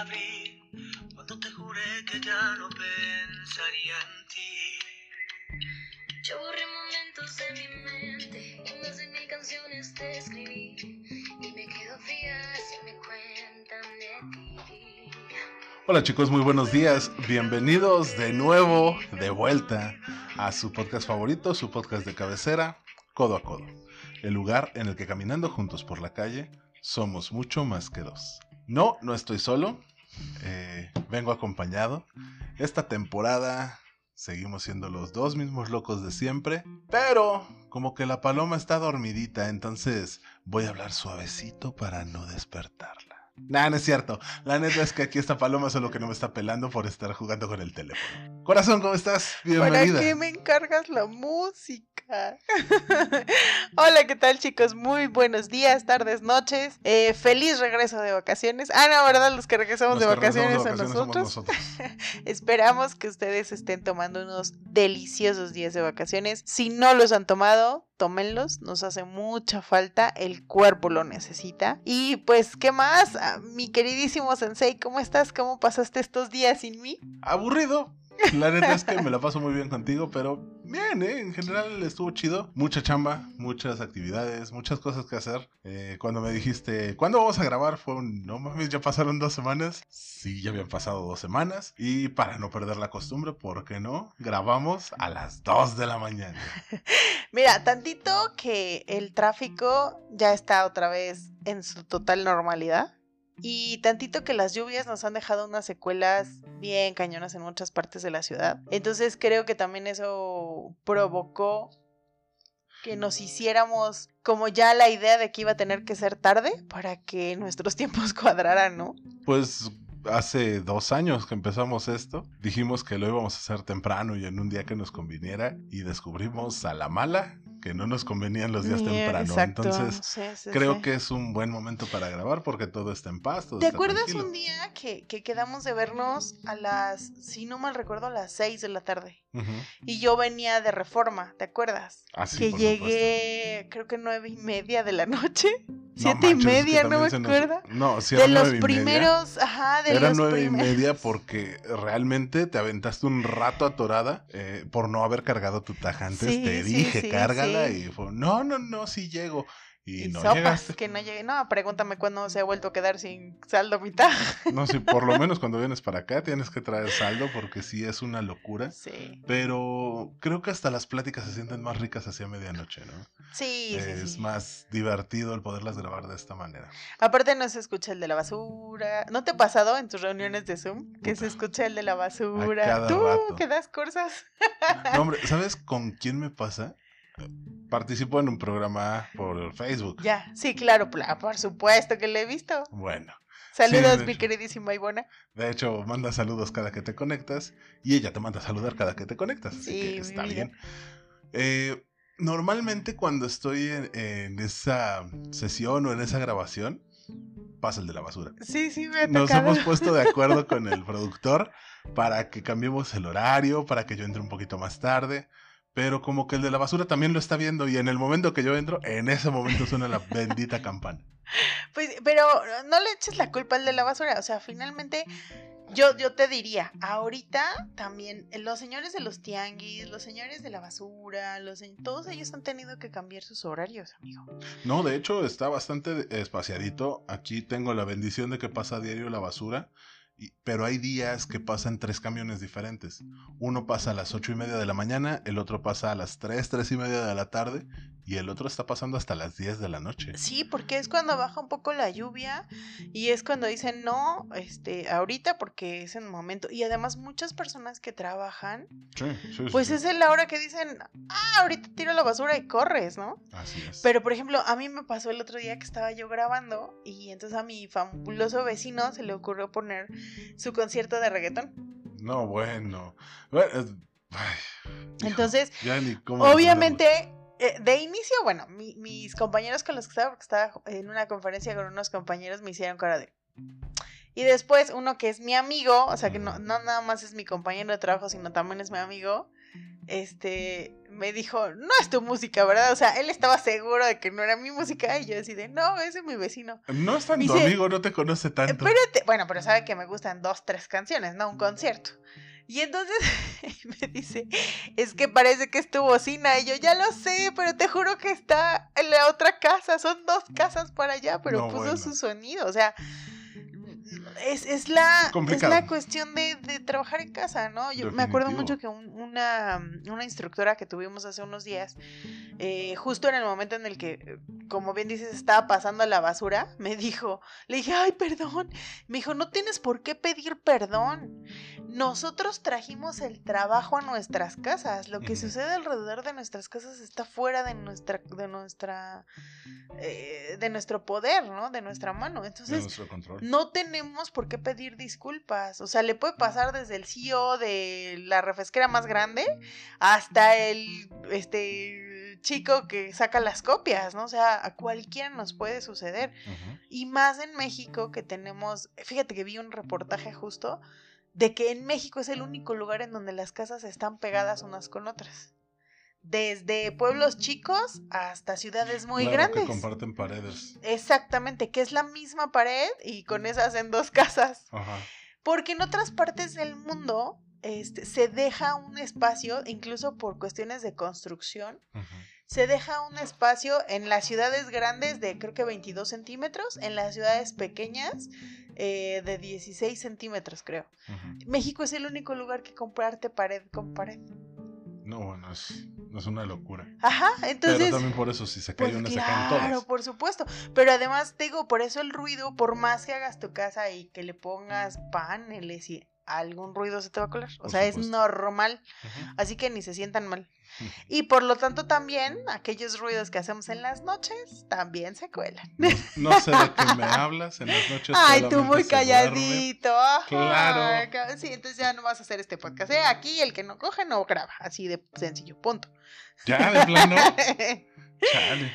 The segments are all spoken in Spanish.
abril, cuando te juré que ya no pensaría en ti. Yo borré momentos de mi mente y más de mil canciones te escribí y me quedo fría si me cuentan de ti. Hola chicos, muy buenos días. Bienvenidos de nuevo, de vuelta a su podcast favorito, su podcast de cabecera, Codo a Codo. El lugar en el que caminando juntos por la calle somos mucho más que dos. No, no estoy solo. eh, vengo acompañado. Esta temporada seguimos siendo los dos mismos locos de siempre. Pero como que la paloma está dormidita, entonces voy a hablar suavecito para no despertarla. Nah, no es cierto. La neta es que aquí esta paloma solo que no me está pelando por estar jugando con el teléfono. Corazón, ¿cómo estás? ¿Para Bienvenida. qué me encargas la música? Hola, ¿qué tal chicos? Muy buenos días, tardes, noches. Eh, feliz regreso de vacaciones. Ah, no, ¿verdad? Los que regresamos Los de que regresamos vacaciones, de a vacaciones nosotros. somos nosotros. Esperamos que ustedes estén tomando unos deliciosos días de vacaciones. Si no los han tomado, tómenlos. Nos hace mucha falta. El cuerpo lo necesita. Y pues, ¿qué más? Ah, mi queridísimo Sensei, ¿cómo estás? ¿Cómo pasaste estos días sin mí? Aburrido. La neta es que me la paso muy bien contigo, pero bien, ¿eh? En general estuvo chido. Mucha chamba, muchas actividades, muchas cosas que hacer. Eh, cuando me dijiste, ¿cuándo vamos a grabar? Fue un, no mames, ya pasaron dos semanas. Sí, ya habían pasado dos semanas. Y para no perder la costumbre, ¿por qué no? Grabamos a las 2 de la mañana. Mira, tantito que el tráfico ya está otra vez en su total normalidad. Y tantito que las lluvias nos han dejado unas secuelas bien cañonas en muchas partes de la ciudad. Entonces creo que también eso provocó que nos hiciéramos como ya la idea de que iba a tener que ser tarde para que nuestros tiempos cuadraran, ¿no? Pues hace dos años que empezamos esto, dijimos que lo íbamos a hacer temprano y en un día que nos conviniera y descubrimos a la mala que no nos convenían los días Ni- temprano. exacto, Entonces, sí, sí, creo sí. que es un buen momento para grabar porque todo está en paz. todo ¿Te está acuerdas tranquilo. un día que, que quedamos de vernos a las, si no mal recuerdo, a las 6 de la tarde? Y yo venía de reforma, ¿te acuerdas? Ah, que llegué, creo que nueve y media de la noche. Siete No y manches, media, no me nos- acuerdo. No, sí de los y media. primeros, ajá, de Era los nueve y primeros. media porque realmente te aventaste un rato atorada eh, por no haber cargado tu taja antes. Sí, te dije, sí, cárgala y fue, no, no, no, sí llego. Y, Y no sopas, llegaste. que no llegué. No, pregúntame cuándo se ha vuelto a quedar sin saldo mitad. No, sí, por lo menos cuando vienes para acá tienes que traer saldo porque sí es una locura. Sí, Pero creo que hasta las pláticas se sienten más ricas hacia medianoche, ¿no? sí, sí. es sí. más divertido el poderlas grabar de esta manera. Aparte no se escucha el de la basura. ¿No te ha pasado en tus reuniones de Zoom que se escucha el de la basura? Tú rato. que das cursas. No, hombre, ¿sabes con quién me pasa? Participo en un programa por Facebook. Ya, sí, claro, por supuesto que lo he visto. Bueno, Saludos, mi hecho. queridísima Ivona. de hecho, manda saludos cada que te conectas y ella te manda a saludar cada que te conectas, así Sí, que está bien. Eh, normalmente cuando estoy en, en esa sesión o en esa grabación, pasa el de la basura. Sí, sí, me ha Nos hemos puesto de acuerdo con el productor para que cambiemos el horario, para que yo entre un poquito más tarde. Pero como que el de la basura también lo está viendo y en el momento que yo entro, en ese momento suena la bendita campana. Pues, pero no le eches la culpa al de la basura. O sea, finalmente, yo, yo te diría, ahorita también eh, los señores de los tianguis, los señores de la basura, los todos ellos han tenido que cambiar sus horarios, amigo. No, de hecho está bastante espaciadito. Aquí tengo la bendición de que pasa a diario la basura. Y- pero hay días que pasan tres camiones diferentes. Uno pasa a las ocho y media de la mañana, el otro pasa a las tres, tres y media de la tarde y el otro está pasando hasta las 10 de la noche. Sí, porque es cuando baja un poco la lluvia y es cuando dicen no, este, ahorita porque es en el momento. Y además muchas personas que trabajan, Sí, sí, sí, pues sí. es en la hora que dicen, ah, ahorita tiro la basura y corres, ¿no? Así es. Pero, por ejemplo, a mí me pasó el otro día que estaba yo grabando y entonces a mi fabuloso vecino se le ocurrió poner su concierto de reggaetón. No, bueno. Ay, Entonces, obviamente, eh, de inicio, bueno, mi- mis compañeros con los que estaba, porque estaba en una conferencia con unos compañeros, me hicieron cara de... Y después uno que es mi amigo, o sea que no, no nada más es mi compañero de trabajo, sino también es mi amigo, este, me dijo, no es tu música, ¿verdad? O sea, él estaba seguro de que no era mi música y yo así de, no, ese es mi vecino. No es tan tu amigo, no te conoce tanto. Espérate, bueno, pero sabe que me gustan dos, tres canciones, no un concierto. Y entonces me dice, es que parece que es tu bocina. Y yo, ya lo sé, pero te juro que está en la otra casa. Son dos casas para allá, pero No, puso bueno. su sonido. O sea, es, es la, es la cuestión de, de trabajar en casa, ¿no? Yo me acuerdo mucho que un- una, una instructora que tuvimos hace unos días, eh, justo en el momento en el que, como bien dices, estaba pasando la basura, me dijo, le dije, ay, perdón. Me dijo, no tienes por qué pedir perdón. Nosotros trajimos el trabajo a nuestras casas. Lo que sucede alrededor de nuestras casas está fuera de nuestra, de nuestra, eh, de nuestro poder, ¿no? De nuestra mano. de Entonces, nuestro control. no tenemos por qué pedir disculpas. O sea, le puede pasar desde el CEO de la refresquera más grande hasta el este chico que saca las copias, ¿no? O sea, a cualquiera nos puede suceder. Y más en México que tenemos, fíjate que vi un reportaje justo de que en México es el único lugar en donde las casas están pegadas unas con otras. Desde pueblos chicos hasta ciudades muy Claro, grandes. que comparten paredes. Exactamente, que es la misma pared y con esas en dos casas. Ajá. Porque en otras partes del mundo este, se deja un espacio, incluso por cuestiones de construcción, Ujú. se deja un espacio en las ciudades grandes de creo que 22 centímetros, en las ciudades pequeñas eh, de 16 centímetros, creo. México es el único lugar que comprarte pared con pared. No, bueno, es, es una locura. Ajá, entonces... Pero también por eso, si se cae Pues una, se caen claro, todas. por supuesto. Pero además, te digo, por eso el ruido, por más que hagas tu casa y que le pongas paneles y algún ruido se te va a colar. O Por sea, es normal. Así que ni se sientan mal. Y por lo tanto también aquellos ruidos que hacemos en las noches también se cuelan. No, no sé de qué me hablas en las noches. Ay, tú muy calladito. Claro. Sí, entonces ya no vas a hacer este podcast. ¿eh? Aquí el que no coge no graba. Así de sencillo, punto. Ya, de plano. Chale.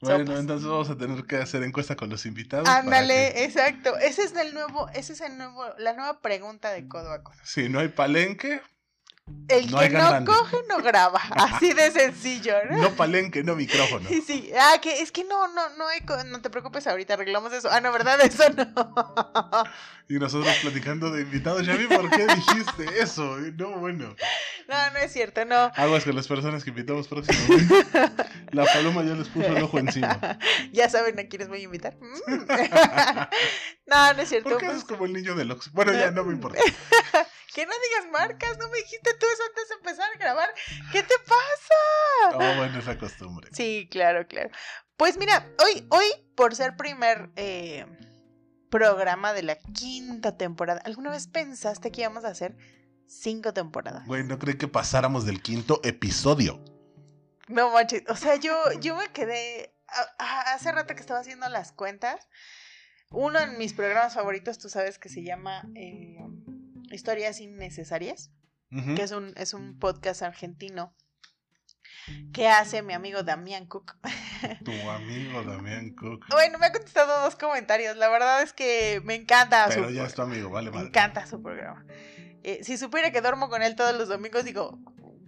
Bueno, Sopas. entonces vamos a tener que hacer encuesta con los invitados. Ándale, que- exacto. Ese es el nuevo, ese es el nuevo, la nueva pregunta de codo a codo. Si no hay palenque, El No que no coge no graba. Así de sencillo, ¿no? no palenque, no micrófono. Sí, sí. Ah, que es que no, no, no hay, co- no te preocupes, ahorita arreglamos eso. Ah, no, ¿verdad? Eso no. Y nosotros platicando de invitados. Ya vi por qué dijiste eso. No, bueno. No, no es cierto, no. Aguas con las personas que invitamos próximamente. La paloma ya les puso el ojo encima. Ya saben a quiénes voy a invitar. Mm. No, no es cierto. ¿Por qué pues, haces como el niño del Ox? Bueno, ya no me importa. Que no digas marcas, no me dijiste tú eso antes de empezar a grabar. ¿Qué te pasa? Oh, bueno, es la costumbre. Sí, claro, claro. Pues mira, hoy, hoy, por ser primer eh, programa de la quinta temporada, ¿alguna vez pensaste que íbamos a hacer cinco temporadas? Güey, no creí que pasáramos del quinto episodio. No manches, o sea, yo, yo me quedé, a- a- hace rato que estaba haciendo las cuentas, uno de mis programas favoritos, tú sabes que se llama eh, Historias Innecesarias, que es un, es un podcast argentino que hace mi amigo Damián Cook. Tu amigo Damián Cook. Bueno, me ha contestado dos comentarios. La verdad es que me encanta Pero su ya es tu amigo, vale, me madre. encanta su programa. Eh, si supiera que duermo con él todos los domingos, digo,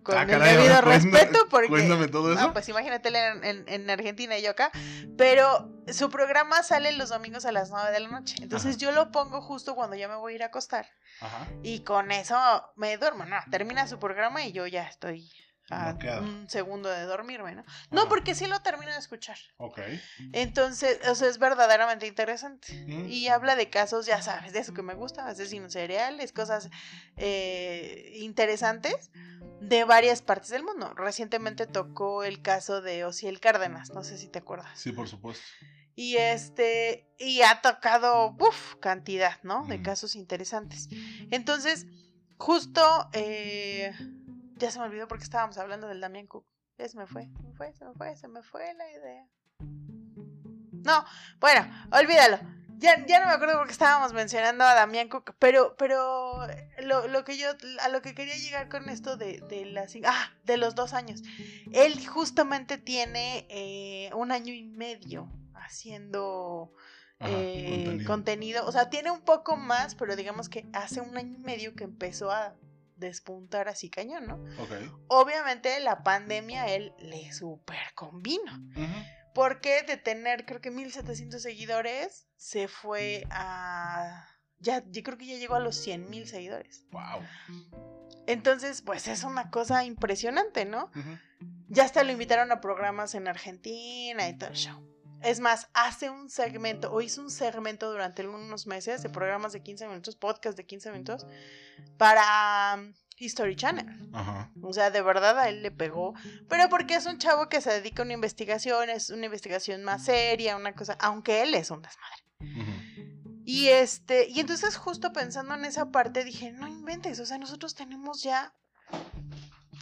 con Ah, el caray, debido respeto, porque Cuéntame todo eso. no, pues imagínate él en, en- en Argentina y yo acá. Pero su programa sale los domingos a las 9 de la noche. Entonces Ajá. yo lo pongo justo cuando ya me voy a ir a acostar. Ajá. Y con eso me duermo. No, termina su programa y yo ya estoy a un segundo de dormirme, ¿no? No, porque sí lo termino de escuchar. Ok. Entonces, o sea, es verdaderamente interesante. Mm. Y habla de casos, ya sabes, de eso que me gusta, asesinos seriales, cosas eh, interesantes de varias partes del mundo. Recientemente tocó el caso de Osiel Cárdenas, no sé si te acuerdas. Sí, por supuesto. Y este, y ha tocado, uff, cantidad, ¿no? De Mm. casos interesantes. Entonces, justo, eh, ya se me olvidó porque estábamos hablando del Damián Cook. Ya se me fue, se me fue, se me fue, se me fue la idea. No, bueno, olvídalo. Ya, ya no me acuerdo porque estábamos mencionando a Damián Cook, pero, pero lo, lo que yo, a lo que quería llegar con esto de, de las, ah, de los dos años. Él justamente tiene eh, un año y medio haciendo Ajá, eh, contenido. contenido. O sea, tiene un poco más, pero digamos que hace un año y medio que empezó a despuntar así cañón, ¿no? Obviamente la pandemia a él le super convino. Porque de tener creo que 1700 seguidores se fue a... Ya, yo creo que ya llegó a los 100 mil seguidores. Wow. Entonces, pues es una cosa impresionante, ¿no? Ya hasta lo invitaron a programas en Argentina y todo el show. Es más, hace un segmento, o hizo un segmento durante unos meses de programas de 15 minutos, podcast de 15 minutos, para um, History Channel. Ajá. O sea, de verdad a él le pegó. Pero porque es un chavo que se dedica a una investigación, es una investigación más seria, una cosa, aunque él es un desmadre. Y este, y entonces justo pensando en esa parte dije, no inventes, o sea, nosotros tenemos ya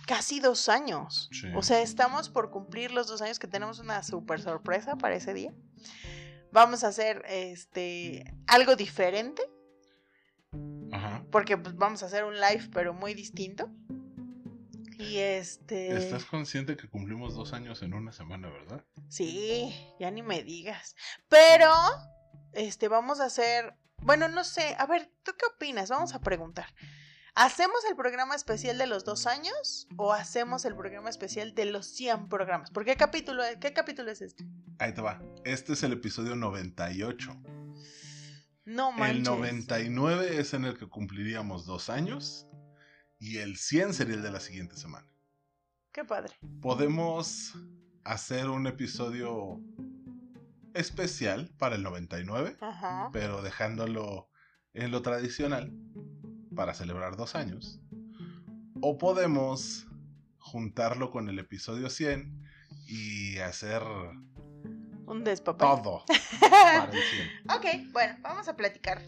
casi dos años. Sí. O sea, estamos por cumplir los dos años que tenemos una super sorpresa para ese día. Vamos a hacer este algo diferente, Ajá. porque pues, vamos a hacer un live, pero muy distinto. Y este. ¿Estás consciente que cumplimos dos años en una semana, verdad? Sí, ya ni me digas. Pero, este, vamos a hacer. Bueno, no sé. A ver, ¿tú qué opinas? Vamos a preguntar. ¿Hacemos el programa especial de los dos años o hacemos el programa especial de los 100 programas? ¿Por qué capítulo, qué capítulo es este? Ahí te va. Este es el episodio 98. No manches. El 99 es en el que cumpliríamos dos años. Y el 100 sería el de la siguiente semana. Qué padre. Podemos hacer un episodio especial para el 99, Ajá. pero dejándolo en lo tradicional para celebrar dos años. O podemos juntarlo con el episodio 100 y hacer Un despapay. todo para el 100. ok, bueno, vamos a platicar.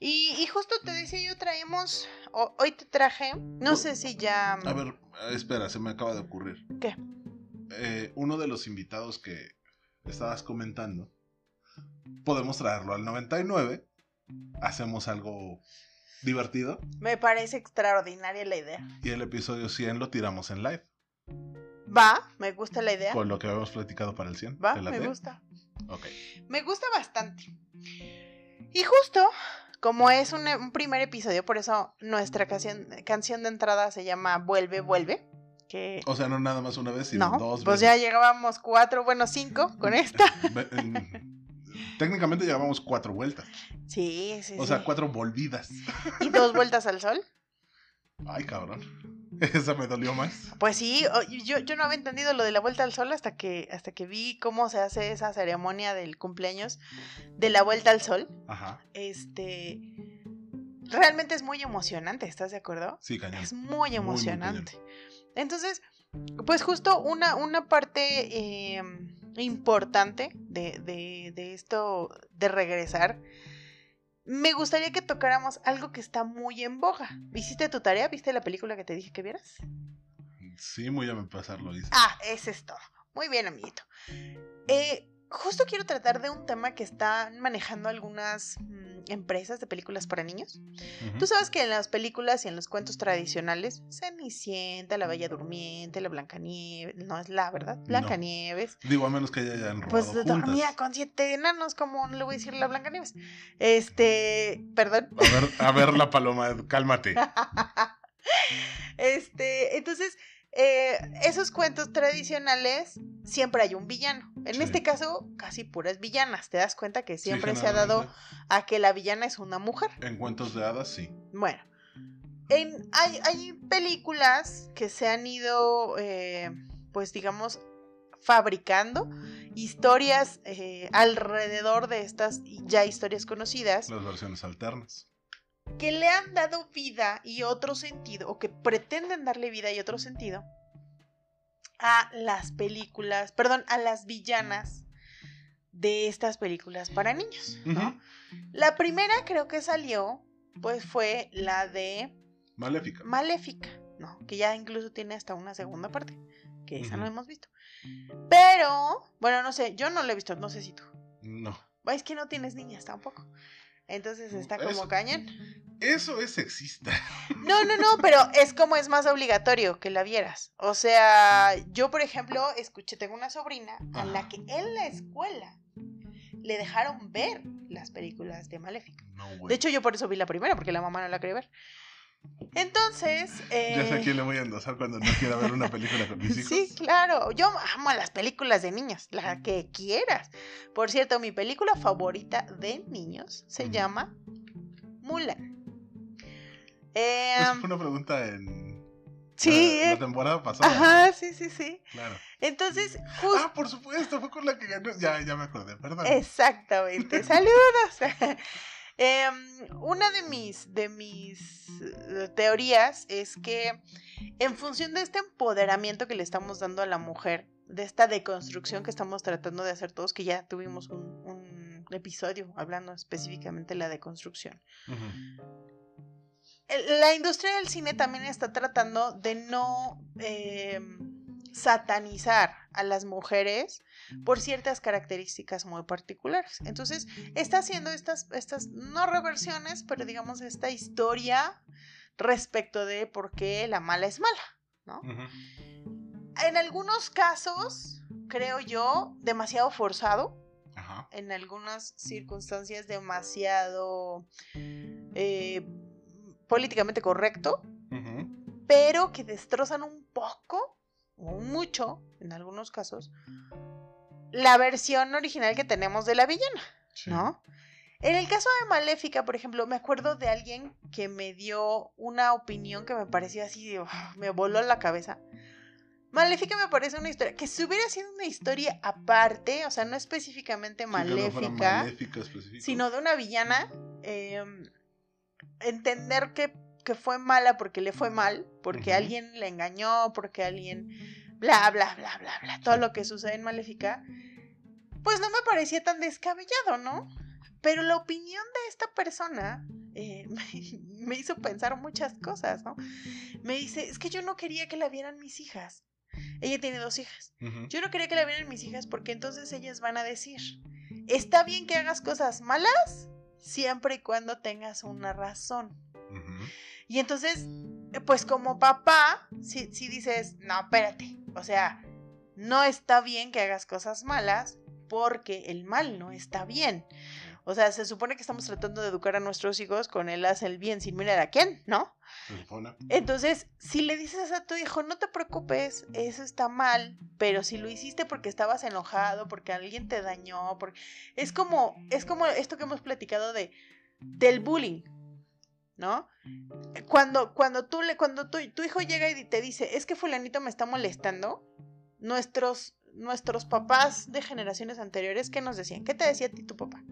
Y, y justo te decía yo, traemos. o- hoy te traje. No sé si ya. A ver, espera, se me acaba de ocurrir. ¿Qué? Eh, uno de los invitados que estabas comentando, podemos traerlo al 99. Hacemos algo divertido. Me parece extraordinaria la idea. Y el episodio 100 lo tiramos en live. Va, me gusta la idea. Con lo que habíamos platicado para el 100. Va, ¿Te me gusta. Ok. Me gusta bastante. Y justo, como es un, un primer episodio, por eso nuestra canción, canción de entrada se llama Vuelve, Vuelve. Que O sea, no nada más una vez, sino no, dos pues veces. ya llegábamos cuatro, bueno, cinco con esta. Técnicamente llevamos cuatro vueltas. Sí, sí, O sí. sea, cuatro volvidas. Y dos vueltas al sol. Ay, cabrón. Esa me dolió más. Pues sí, yo, yo no había entendido lo de la vuelta al sol hasta que, hasta que vi cómo se hace esa ceremonia del cumpleaños de la vuelta al sol. Ajá. Este. Realmente es muy emocionante, ¿estás de acuerdo? Sí, cañón. Es muy muy emocionante. Entonces, pues justo una, una parte eh, importante de, de- de esto de regresar, me gustaría que tocáramos algo que está muy en boga. ¿Hiciste tu tarea? ¿Viste la película que te dije que vieras? Sí, muy a mi lo hice. Ah, ese es todo. Muy bien, amiguito. Eh, justo quiero tratar de un tema que están manejando algunas mm, empresas de películas para niños. Tú sabes que en las películas y en los cuentos tradicionales, Cenicienta, la Bella Durmiente, la Blancanieves, no es la, ¿verdad? Blancanieves. Digo, a menos que ya hayan robado Pues juntas. dormía con siete enanos, como no le voy a decir la Blancanieves. Este, perdón. A ver, a ver la paloma, cálmate. Este, entonces, eh, esos cuentos tradicionales siempre hay un villano. En Sí. este caso, casi puras villanas. Te das cuenta que Sí, siempre se ha dado a que la villana es una mujer. En cuentos de hadas, sí. Bueno, en- hay, hay películas que se han ido, eh, pues digamos, fabricando historias eh, alrededor de estas ya historias conocidas Las versiones alternas. Que le han dado vida y otro sentido, o que pretenden darle vida y otro sentido a las películas, perdón, a las villanas de estas películas para niños. La primera creo que salió, pues fue la de Maléfica. Maléfica, ¿no? Que ya incluso tiene hasta una segunda parte, que esa no hemos visto. Pero, bueno, no sé, yo no la he visto, no sé si tú. No. Es que no tienes niñas tampoco. Entonces está como Eso- cañón. Eso es sexista. No, no, no, pero es como es más obligatorio que la vieras. O sea, yo, por ejemplo, escuché, tengo una sobrina a la que en la escuela le dejaron ver las películas de Maléfica. No. De hecho, yo por eso vi la primera, porque la mamá no la quería ver. Entonces. Ya sé a eh, quién le voy a endosar cuando no quiera ver una película con mis hijos. Sí, claro. Yo amo las películas de niños, la que quieras. Por cierto, mi película favorita de niños se llama Mulan. Eh, Esa fue una pregunta en sí, la, la eh, temporada pasada. ajá, sí, sí, sí. Claro. Entonces, justo. Ah, por supuesto, fue con la que ganó. Ya, ya me acordé, perdón. Exactamente. Saludos. Em, una de mis, de mis eh, teorías es que en función de este empoderamiento que le estamos dando a la mujer, de esta deconstrucción que estamos tratando de hacer todos, que ya tuvimos un, un episodio hablando específicamente de la deconstrucción, la industria del cine también está tratando de no em, satanizar a las mujeres por ciertas características muy particulares. Entonces, está haciendo estas, estas no reversiones, pero digamos esta historia respecto de por qué la mala es mala, ¿no? En algunos casos, creo yo, demasiado forzado, en algunas circunstancias demasiado eh, políticamente correcto, pero que destrozan un poco o mucho, en algunos casos, la versión original que tenemos de la villana, Sí. ¿no? En el caso de Maléfica, por ejemplo, me acuerdo de alguien que me dio una opinión que me parecía así, de, me voló la cabeza. Maléfica me parece una historia que si hubiera sido una historia aparte, o sea, no específicamente Sí, no maléfica, sino de una villana, eh, entender que, que fue mala porque le fue mal, porque alguien la engañó, porque alguien bla, bla, bla, bla, bla, todo lo que sucede en Maléfica, pues no me parecía tan descabellado, ¿no? Pero la opinión de esta persona eh, me, me hizo pensar muchas cosas, ¿no? Me dice, es que yo no quería que la vieran mis hijas. Ella tiene dos hijas. Yo no quería que la vieran mis hijas porque entonces ellas van a decir, está bien que hagas cosas malas siempre y cuando tengas una razón. Y entonces, eh, pues como papá, si, si dices, no, espérate, o sea, no está bien que hagas cosas malas porque el mal no está bien. O sea, se supone que estamos tratando de educar a nuestros hijos con el haz el bien sin mirar a quién, ¿no? Entonces, si le dices a tu hijo, no te preocupes, eso está mal, pero si lo hiciste porque estabas enojado, porque alguien te dañó, porque... es como, es como esto que hemos platicado de del bullying, ¿no? Cuando, cuando tú le, cuando tu, tu hijo llega y te dice, es que fulanito me está molestando, nuestros, nuestros papás de generaciones anteriores, ¿qué nos decían? ¿Qué te decía a ti tu papá?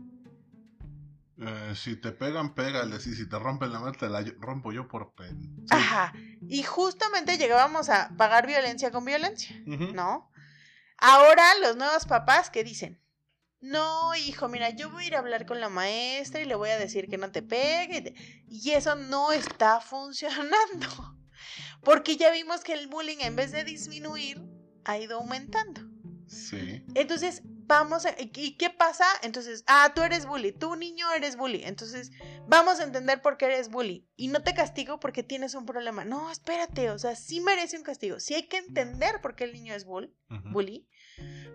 Eh, si te pegan, pégales. Y si te rompen la mano, te la rompo yo por pen. Sí. Ajá. Y justamente llegábamos a pagar violencia con violencia. ¿no? Ahora los nuevos papás que dicen, no, hijo, mira, yo voy a ir a hablar con la maestra y le voy a decir que no te pegue. y te-". Y eso no está funcionando. Porque ya vimos que el bullying en vez de disminuir, ha ido aumentando. Sí. Entonces, vamos a... ¿Y qué pasa? Entonces, ah, tú eres bully, tú niño eres bully. Entonces, vamos a entender por qué eres bully. Y no te castigo porque tienes un problema. No, espérate, o sea, sí merece un castigo. Sí hay que entender por qué el niño es bull, bully.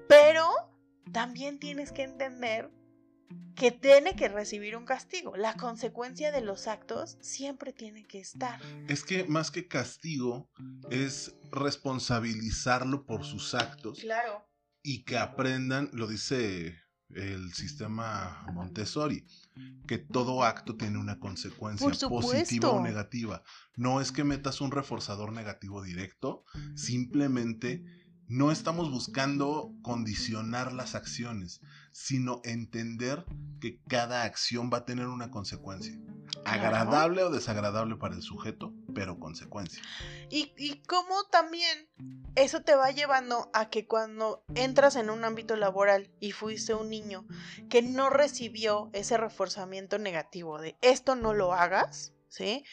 Pero también tienes que entender que tiene que recibir un castigo. La consecuencia de los actos siempre tiene que estar. Es que más que castigo, es responsabilizarlo por sus actos Claro. y que aprendan, lo dice el sistema Montessori, que todo acto tiene una consecuencia positiva o negativa. No es que metas un reforzador negativo directo, simplemente no estamos buscando condicionar las acciones, sino entender que cada acción va a tener una consecuencia. Agradable o desagradable para el sujeto, pero consecuencia. Y, y cómo también eso te va llevando a que cuando entras en un ámbito laboral y fuiste un niño que no recibió ese reforzamiento negativo de esto no lo hagas, ¿sí?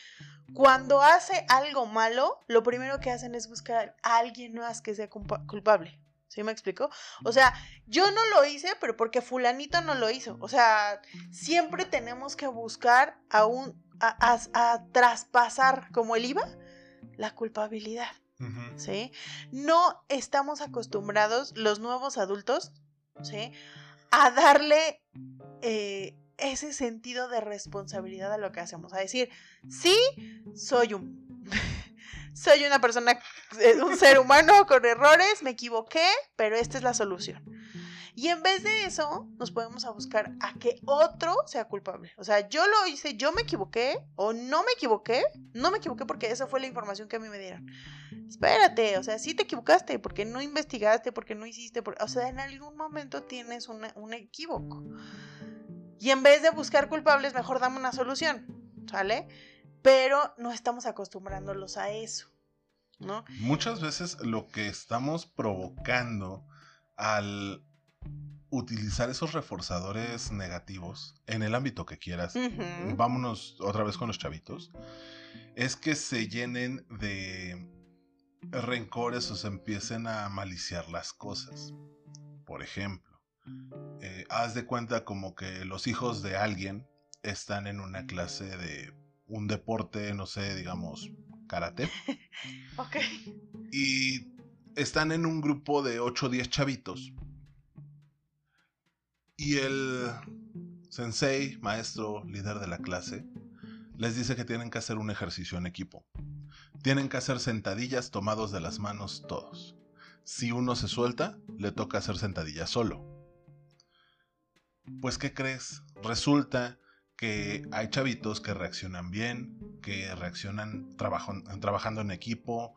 Cuando hace algo malo, lo primero que hacen es buscar a alguien más que sea culpa- culpable. ¿Sí me explico? O sea, yo no lo hice, pero porque fulanito no lo hizo. O sea, siempre tenemos que buscar a un, a, a- a traspasar como el IVA la culpabilidad. ¿sí? No estamos acostumbrados, los nuevos adultos, ¿sí? A darle eh, ese sentido de responsabilidad a lo que hacemos. A decir, sí, soy un... soy una persona, eh, un ser humano con errores, me equivoqué, pero esta es la solución. Y en vez de eso, nos podemos a buscar a que otro sea culpable. O sea, yo lo hice, yo me equivoqué o no me equivoqué. No me equivoqué porque esa fue la información que a mí me dieron. Espérate, o sea, sí te equivocaste porque no investigaste, porque no hiciste. O sea, en algún momento tienes un equívoco. Y en vez de buscar culpables, mejor dame una solución, ¿sale? Pero no estamos acostumbrándolos a eso, ¿no? Muchas veces lo que estamos provocando al utilizar esos reforzadores negativos en el ámbito que quieras, vámonos otra vez con los chavitos, es que se llenen de rencores o se empiecen a maliciar las cosas. Por ejemplo, eh, haz de cuenta como que los hijos de alguien están en una clase de un deporte, no sé, digamos, karate. ok. Y están en un grupo de 8 o 10 chavitos y el sensei, maestro, líder de la clase, les dice que tienen que hacer un ejercicio en equipo. Tienen que hacer sentadillas tomados de las manos todos. Si uno se suelta, le toca hacer sentadillas solo. Pues, ¿qué crees? Resulta que hay chavitos que reaccionan bien, que reaccionan trabajando en equipo,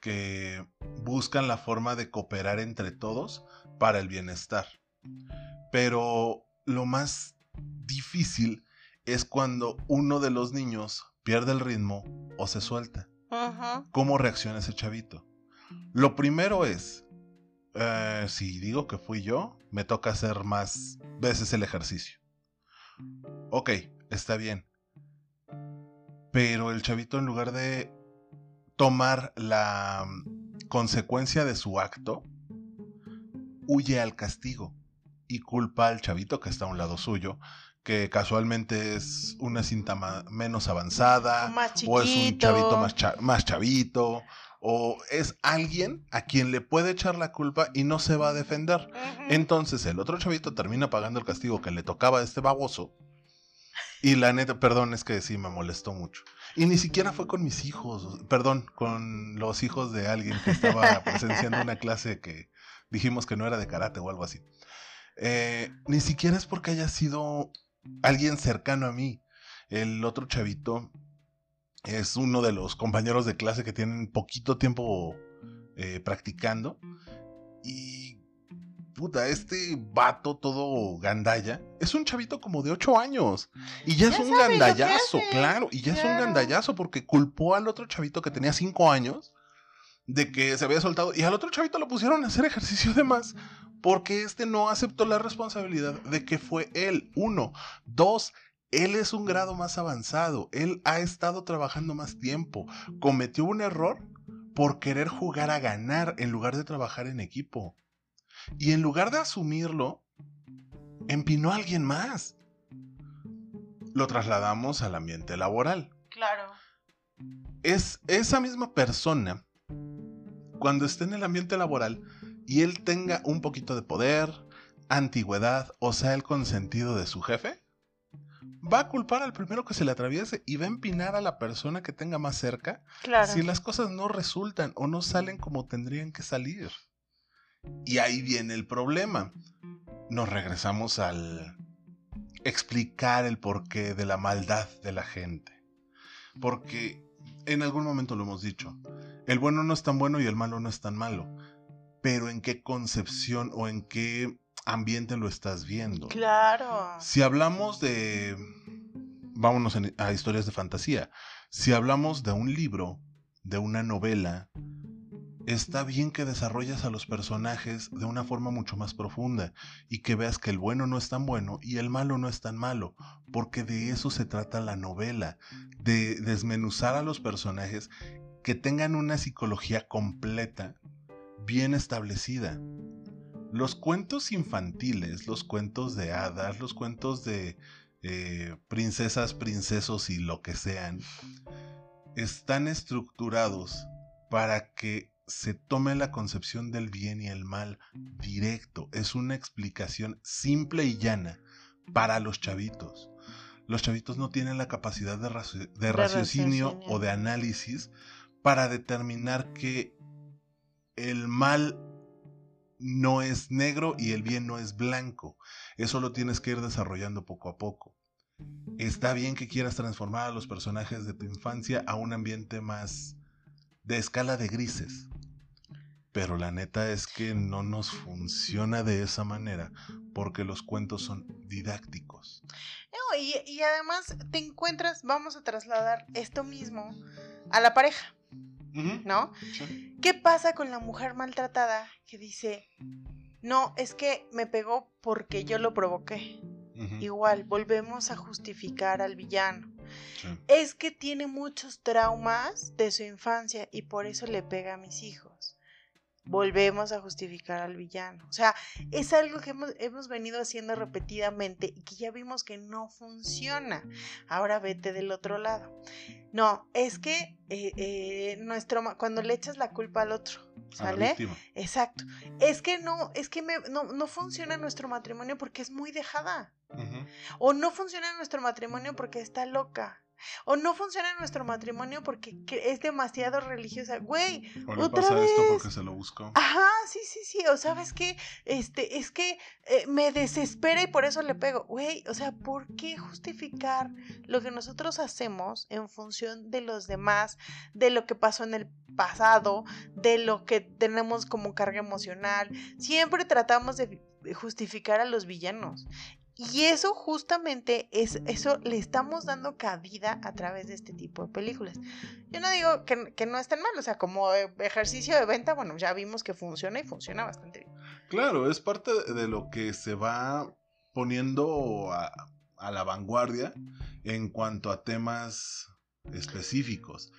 que buscan la forma de cooperar entre todos para el bienestar. Pero lo más difícil es cuando uno de los niños pierde el ritmo o se suelta. ¿Cómo reacciona ese chavito? Lo primero es, eh, si digo que fui yo, me toca hacer más veces el ejercicio. Ok, está bien. Pero el chavito en lugar de tomar la mm, consecuencia de su acto, huye al castigo y culpa al chavito que está a un lado suyo, que casualmente es una cinta menos avanzada, o es un chavito más, más chavito, o es alguien a quien le puede echar la culpa y no se va a defender. Entonces el otro chavito termina pagando el castigo que le tocaba a este baboso. Y la neta, perdón, es que sí me molestó mucho. Y ni siquiera fue con mis hijos, perdón, con los hijos de alguien que estaba presenciando una clase que dijimos que no era de karate o algo así. Eh, ni siquiera es porque haya sido alguien cercano a mí. El otro chavito es uno de los compañeros de clase que tienen poquito tiempo eh, practicando. Y puta, este vato todo gandalla es un chavito como de 8 años. Y ya, es un gandallazo, claro. Y ya es un gandallazo porque culpó al otro chavito que tenía 5 años de que se había soltado. Y al otro chavito lo pusieron a hacer ejercicio de más porque este no aceptó la responsabilidad de que fue él. Uno. Dos. Él es un grado más avanzado. Él ha estado trabajando más tiempo. Cometió un error por querer jugar a ganar en lugar de trabajar en equipo. Y en lugar de asumirlo, empinó a alguien más. Lo trasladamos al ambiente laboral. Claro. Es esa misma persona, cuando esté en el ambiente laboral, y él tenga un poquito de poder, antigüedad o sea el consentido de su jefe, va a culpar al primero que se le atraviese y va a empinar a la persona que tenga más cerca si las cosas no resultan o no salen como tendrían que salir. Y ahí viene el problema. Nos regresamos al explicar el porqué de la maldad de la gente. Porque en algún momento lo hemos dicho, el bueno no es tan bueno y el malo no es tan malo pero en qué concepción o en qué ambiente lo estás viendo. Claro. Si hablamos de, vámonos a historias de fantasía, si hablamos de un libro, de una novela, está bien que desarrolles a los personajes de una forma mucho más profunda y que veas que el bueno no es tan bueno y el malo no es tan malo, porque de eso se trata la novela, de desmenuzar a los personajes que tengan una psicología completa bien establecida. Los cuentos infantiles, los cuentos de hadas, los cuentos de eh, princesas, princesos y lo que sean, están estructurados para que se tome la concepción del bien y el mal directo. Es una explicación simple y llana para los chavitos. Los chavitos no tienen la capacidad de, raci- de raciocinio raciocinio. o de análisis para determinar que el mal no es negro y el bien no es blanco. Eso lo tienes que ir desarrollando poco a poco. Está bien que quieras transformar a los personajes de tu infancia a un ambiente más de escala de grises. Pero la neta es que no nos funciona de esa manera porque los cuentos son didácticos. Y además te encuentras, vamos a trasladar esto mismo a la pareja, ¿no? Sí. ¿Qué pasa con la mujer maltratada que dice, no, es que me pegó porque yo lo provoqué? Igual, volvemos a justificar al villano. sí. Es que tiene muchos traumas de su infancia y por eso le pega a mis hijos. Volvemos a justificar al villano. O sea, es algo que hemos, hemos venido haciendo repetidamente y que ya vimos que no funciona. Ahora vete del otro lado. No, es que eh, eh, nuestro cuando le echas la culpa al otro, ¿sale? Exacto. Es que no, es que me- no, no funciona nuestro matrimonio porque es muy dejada. O no funciona nuestro matrimonio porque está loca. O no funciona nuestro matrimonio porque que- es demasiado religiosa. Güey, O le Otra pasa esto vez. porque se lo buscó. ajá, sí, sí, sí. O sabes que, este, es que eh, me desespera y por eso le pego. Güey, o sea, ¿por qué justificar lo que nosotros hacemos en función de los demás, de lo que pasó en el pasado, de lo que tenemos como carga emocional? Siempre tratamos de justificar a los villanos. Y eso justamente es, eso le estamos dando cabida a través de este tipo de películas. Yo no digo que, que no estén mal, o sea, como eh, ejercicio de venta, bueno, ya vimos que funciona y funciona bastante bien. Claro, es parte de lo que se va poniendo a, a la vanguardia en cuanto a temas específicos.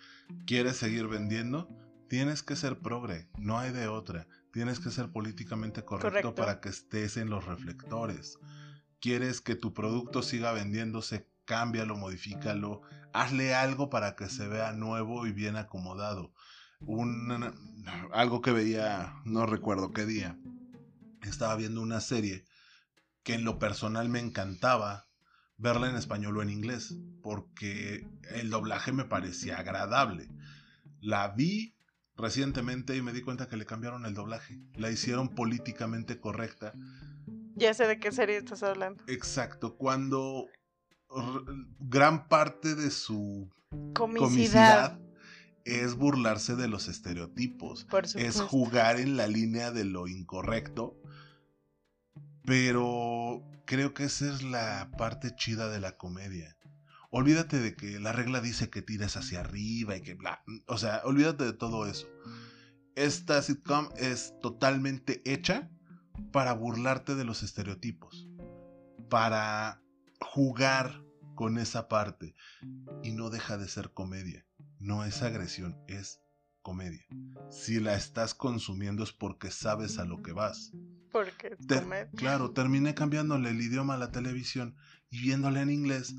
¿Quieres seguir vendiendo? Tienes que ser progre, no hay de otra. Tienes que ser políticamente correcto, Correcto. para que estés en los reflectores. ¿Quieres que tu producto siga vendiéndose? Cámbialo, modifícalo, hazle algo para que se vea nuevo y bien acomodado. Un, algo que veía, no recuerdo qué día, estaba viendo una serie que en lo personal me encantaba verla en español o en inglés, porque el doblaje me parecía agradable. La vi recientemente y me di cuenta que le cambiaron el doblaje, la hicieron políticamente correcta. Ya sé de qué serie estás hablando. Exacto, cuando gran parte de su Comicidad, comicidad es burlarse de los estereotipos. por es jugar en la línea de lo incorrecto. Pero creo que esa es la parte chida de la comedia. Olvídate de que la regla dice que tires hacia arriba y que bla. O sea, olvídate de todo eso. Esta sitcom es totalmente hecha para burlarte de los estereotipos. Para jugar con esa parte. Y no deja de ser comedia. No es agresión, es comedia. Si la estás consumiendo es porque sabes a lo que vas. Porque Ter- claro, terminé cambiándole el idioma a la televisión y viéndola en inglés,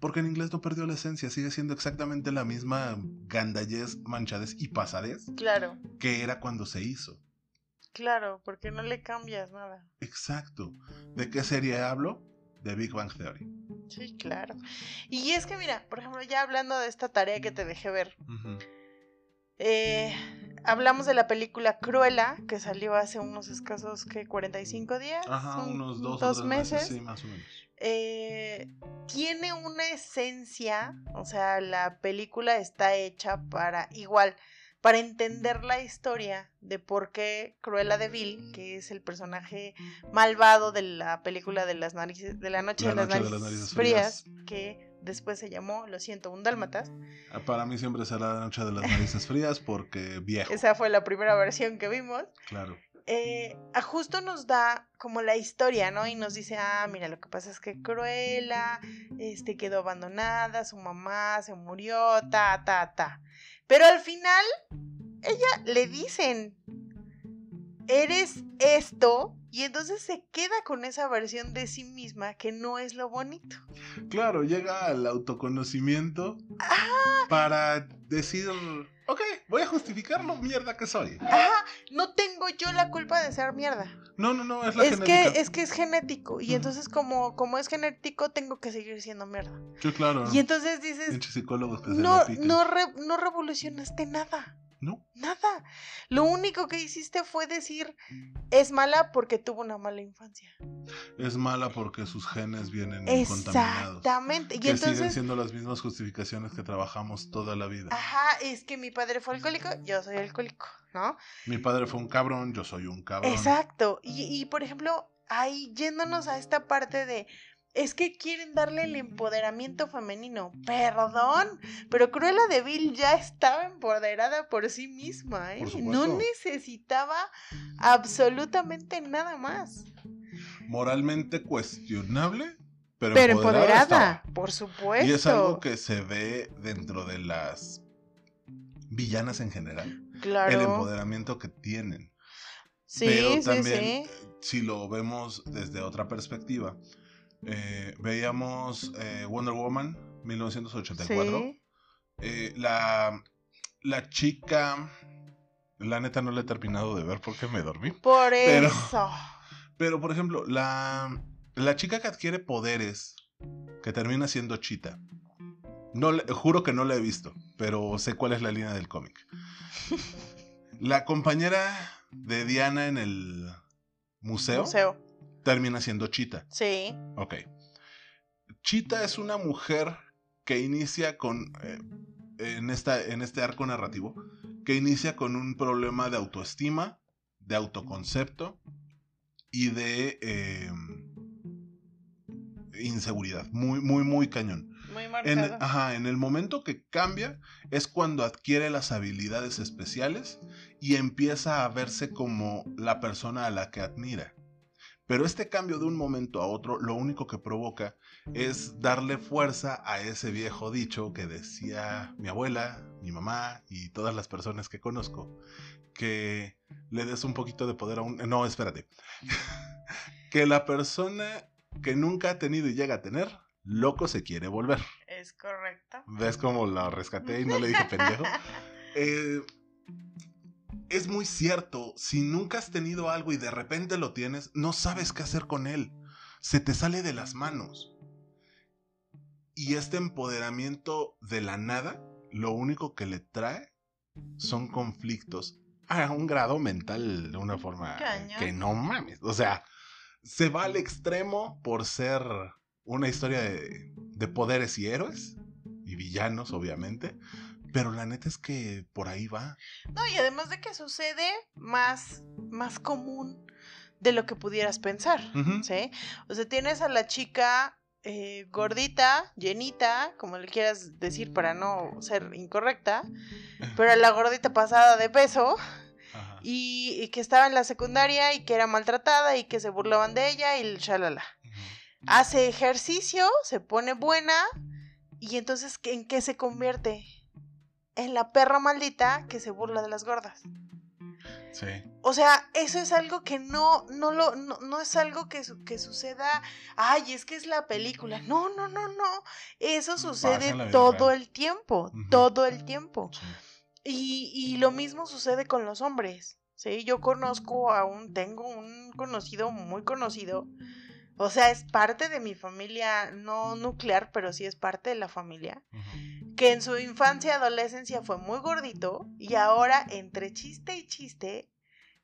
porque en inglés no perdió la esencia, sigue siendo exactamente la misma gandallez, manchadez y pasadez Claro, que era cuando se hizo. Claro, porque no le cambias nada. Exacto. ¿De qué serie hablo? De Big Bang Theory. Sí, claro. Y es que mira, por ejemplo, ya hablando de esta tarea que te dejé ver, eh, hablamos de la película Cruella, que salió hace unos escasos, que 45 días, Ajá, un- unos dos, dos o tres meses. meses. Sí, más o menos. eh, tiene una esencia, o sea, la película está hecha para igual, para entender la historia de por qué Cruella de Vil, que es el personaje malvado de la película de las narices, de la noche, La de, las Noche de narices las Narices frías, Frías. que después se llamó, lo siento, un dálmatas. Ah, Para mí siempre será la noche de las narices frías porque viejo. Esa fue la primera versión que vimos. Claro. eh, a justo nos da como la historia, ¿no? Y nos dice, ah, mira, lo que pasa es que Cruella este, quedó abandonada, su mamá se murió, ta, ta, ta. Pero al final, ella le dicen, eres esto, y entonces se queda con esa versión de sí misma que no es lo bonito. Claro, llega al autoconocimiento Ah, para decir, ok, voy a justificar lo mierda que soy. ajá, no tengo yo la culpa de ser mierda. No, no, no, es la Es genética. que, es que es genético. Y entonces, como, como es genético, tengo que seguir siendo mierda. Sí, claro. Y entonces dices, psicólogos que no, no, re- no revolucionaste nada. No. Nada. Lo único que hiciste fue decir, es mala porque tuvo una mala infancia. Es mala porque sus genes vienen contaminados. Exactamente. Y Que siguen siendo las mismas justificaciones que trabajamos toda la vida. ajá, es que mi padre fue alcohólico, yo soy alcohólico, ¿no? Mi padre fue un cabrón, yo soy un cabrón. Exacto. Y, y, por ejemplo, ahí yéndonos a esta parte de. Es que quieren darle el empoderamiento femenino. Perdón, pero Cruella de Vil ya estaba empoderada por sí misma, ¿eh? Por No necesitaba absolutamente nada más. Moralmente cuestionable, pero, Pero empoderada. por supuesto. Y es algo que se ve dentro de las villanas en general. Claro. El empoderamiento que tienen. sí, pero sí, también, sí. eh, si lo vemos desde otra perspectiva, eh, veíamos eh, Wonder Woman 1984. Sí. Eh, la, la chica, la neta no la he terminado de ver porque me dormí. Por Pero- eso. Pero, por ejemplo, la, la chica que adquiere poderes, que termina siendo Chita. No, juro que no la he visto, pero sé cuál es la línea del cómic. La compañera de Diana en el museo, Museo. Termina siendo Chita. Sí. Ok. Chita es una mujer que inicia con. eh, en, esta, en este arco narrativo, que inicia con un problema de autoestima, de autoconcepto y de eh, inseguridad. Muy, muy, muy cañón. Muy En, ajá, en el momento que cambia es cuando adquiere las habilidades especiales y empieza a verse como la persona a la que admira. Pero este cambio de un momento a otro lo único que provoca es darle fuerza a ese viejo dicho que decía mi abuela, mi mamá y todas las personas que conozco, que le des un poquito de poder a un... No, espérate. que la persona que nunca ha tenido y llega a tener, loco se quiere volver. Es correcto. ¿Ves cómo la rescaté y no le dije pendejo? Eh, es muy cierto, si nunca has tenido algo y de repente lo tienes, no sabes qué hacer con él. Se te sale de las manos. Y este empoderamiento de la nada, lo único que le trae son conflictos a un grado mental de una forma que no mames. O sea, se va al extremo por ser una historia de, de poderes y héroes y villanos, obviamente. Pero la neta es que por ahí va. No, y además de que sucede más, más común de lo que pudieras pensar. ¿sí? O sea, tienes a la chica eh, gordita, llenita, como le quieras decir para no ser incorrecta, pero a la gordita pasada de peso y, y que estaba en la secundaria y que era maltratada y que se burlaban de ella y el shalala. Hace ejercicio, se pone buena y entonces ¿en qué se convierte? En la perra maldita que se burla de las gordas. Sí. O sea, eso es algo que no, no lo, no, no es algo que, su- que suceda. Ay, es que es la película. No, no, no, no. Eso sucede todo el tiempo. Todo el tiempo. sí. Y, y lo mismo sucede con los hombres. Sí, yo conozco a un, tengo un conocido muy conocido. O sea, es parte de mi familia, no nuclear, pero sí es parte de la familia. Que en su infancia y adolescencia fue muy gordito y ahora, entre chiste y chiste,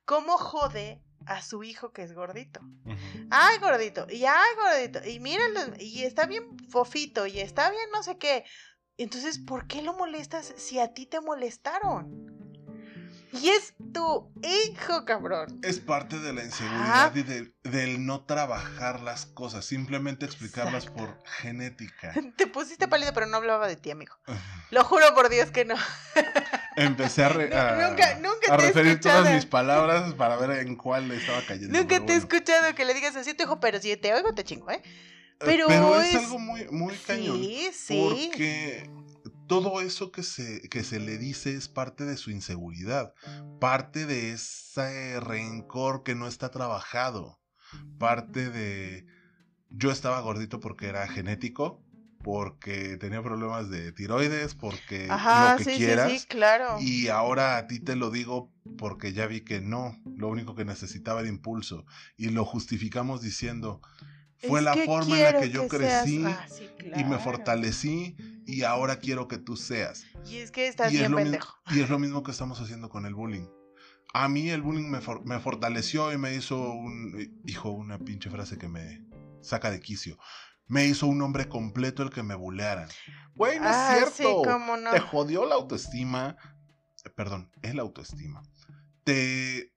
¿cómo jode a su hijo que es gordito? Ay, gordito, y ay, gordito, y míralo, y está bien fofito, y está bien no sé qué. Entonces, ¿por qué lo molestas si a ti te molestaron? Y es tu hijo, cabrón. Es parte de la inseguridad y de- del no trabajar las cosas, simplemente explicarlas por genética. Te pusiste pálido, pero no hablaba de ti, amigo. Lo juro por Dios que no. Empecé a, re- a- nunca- nunca a te he referir todas escuchado. mis palabras para ver en cuál le estaba cayendo. Nunca te he escuchado que le digas así a tu hijo, pero si te oigo te chingo, ¿eh? Eh, pero es, es- algo muy, muy cañón. Sí, sí. Porque todo eso que se, que se le dice es parte de su inseguridad, parte de ese rencor que no está trabajado, parte de yo estaba gordito porque era genético porque tenía problemas de tiroides, porque Ajá, lo que sí, quieras. sí, sí, claro. Y ahora a ti te lo digo porque ya vi que no, lo único que necesitaba era impulso. Y lo justificamos diciendo, fue Es la forma en la que yo crecí Ah, sí, y me fortalecí y ahora quiero que tú seas. Y es que estás y, es bien pendejo. y es lo mismo que estamos haciendo con el bullying. A mí el bullying me, for- me fortaleció y me hizo un... Hijo, una pinche frase que me saca de quicio. Me hizo un hombre completo el que me bulearan. Güey, no Ah, es sí, cierto. cómo no. Te jodió la autoestima. eh, Perdón, el autoestima. Te,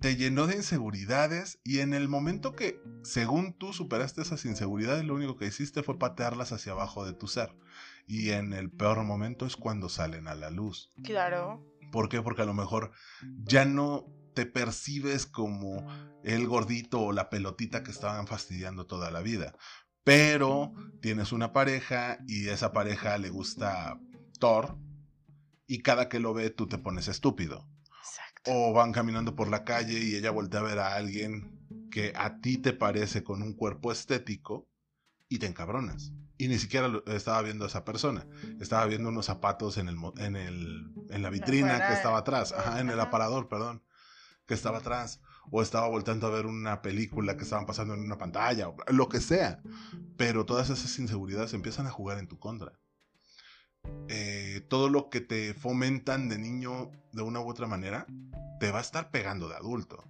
te llenó de inseguridades y en el momento que, según tú, superaste esas inseguridades, lo único que hiciste fue patearlas hacia abajo de tu ser. Y en el peor momento es cuando salen a la luz. Claro. ¿Por qué? Porque a lo mejor ya no te percibes como el gordito o la pelotita que estaban fastidiando toda la vida. Pero tienes una pareja y esa pareja le gusta Thor y cada que lo ve tú te pones estúpido. Exacto. O van caminando por la calle y ella voltea a ver a alguien que a ti te parece con un cuerpo estético y te encabronas. Y ni siquiera estaba viendo a esa persona. Estaba viendo unos zapatos en, el, en, el, en la vitrina que estaba atrás. Ajá, en el aparador, perdón. Que estaba atrás. O estaba volteando a ver una película que estaban pasando en una pantalla. O lo que sea. Pero todas esas inseguridades empiezan a jugar en tu contra. Eh, todo lo que te fomentan de niño de una u otra manera te va a estar pegando de adulto.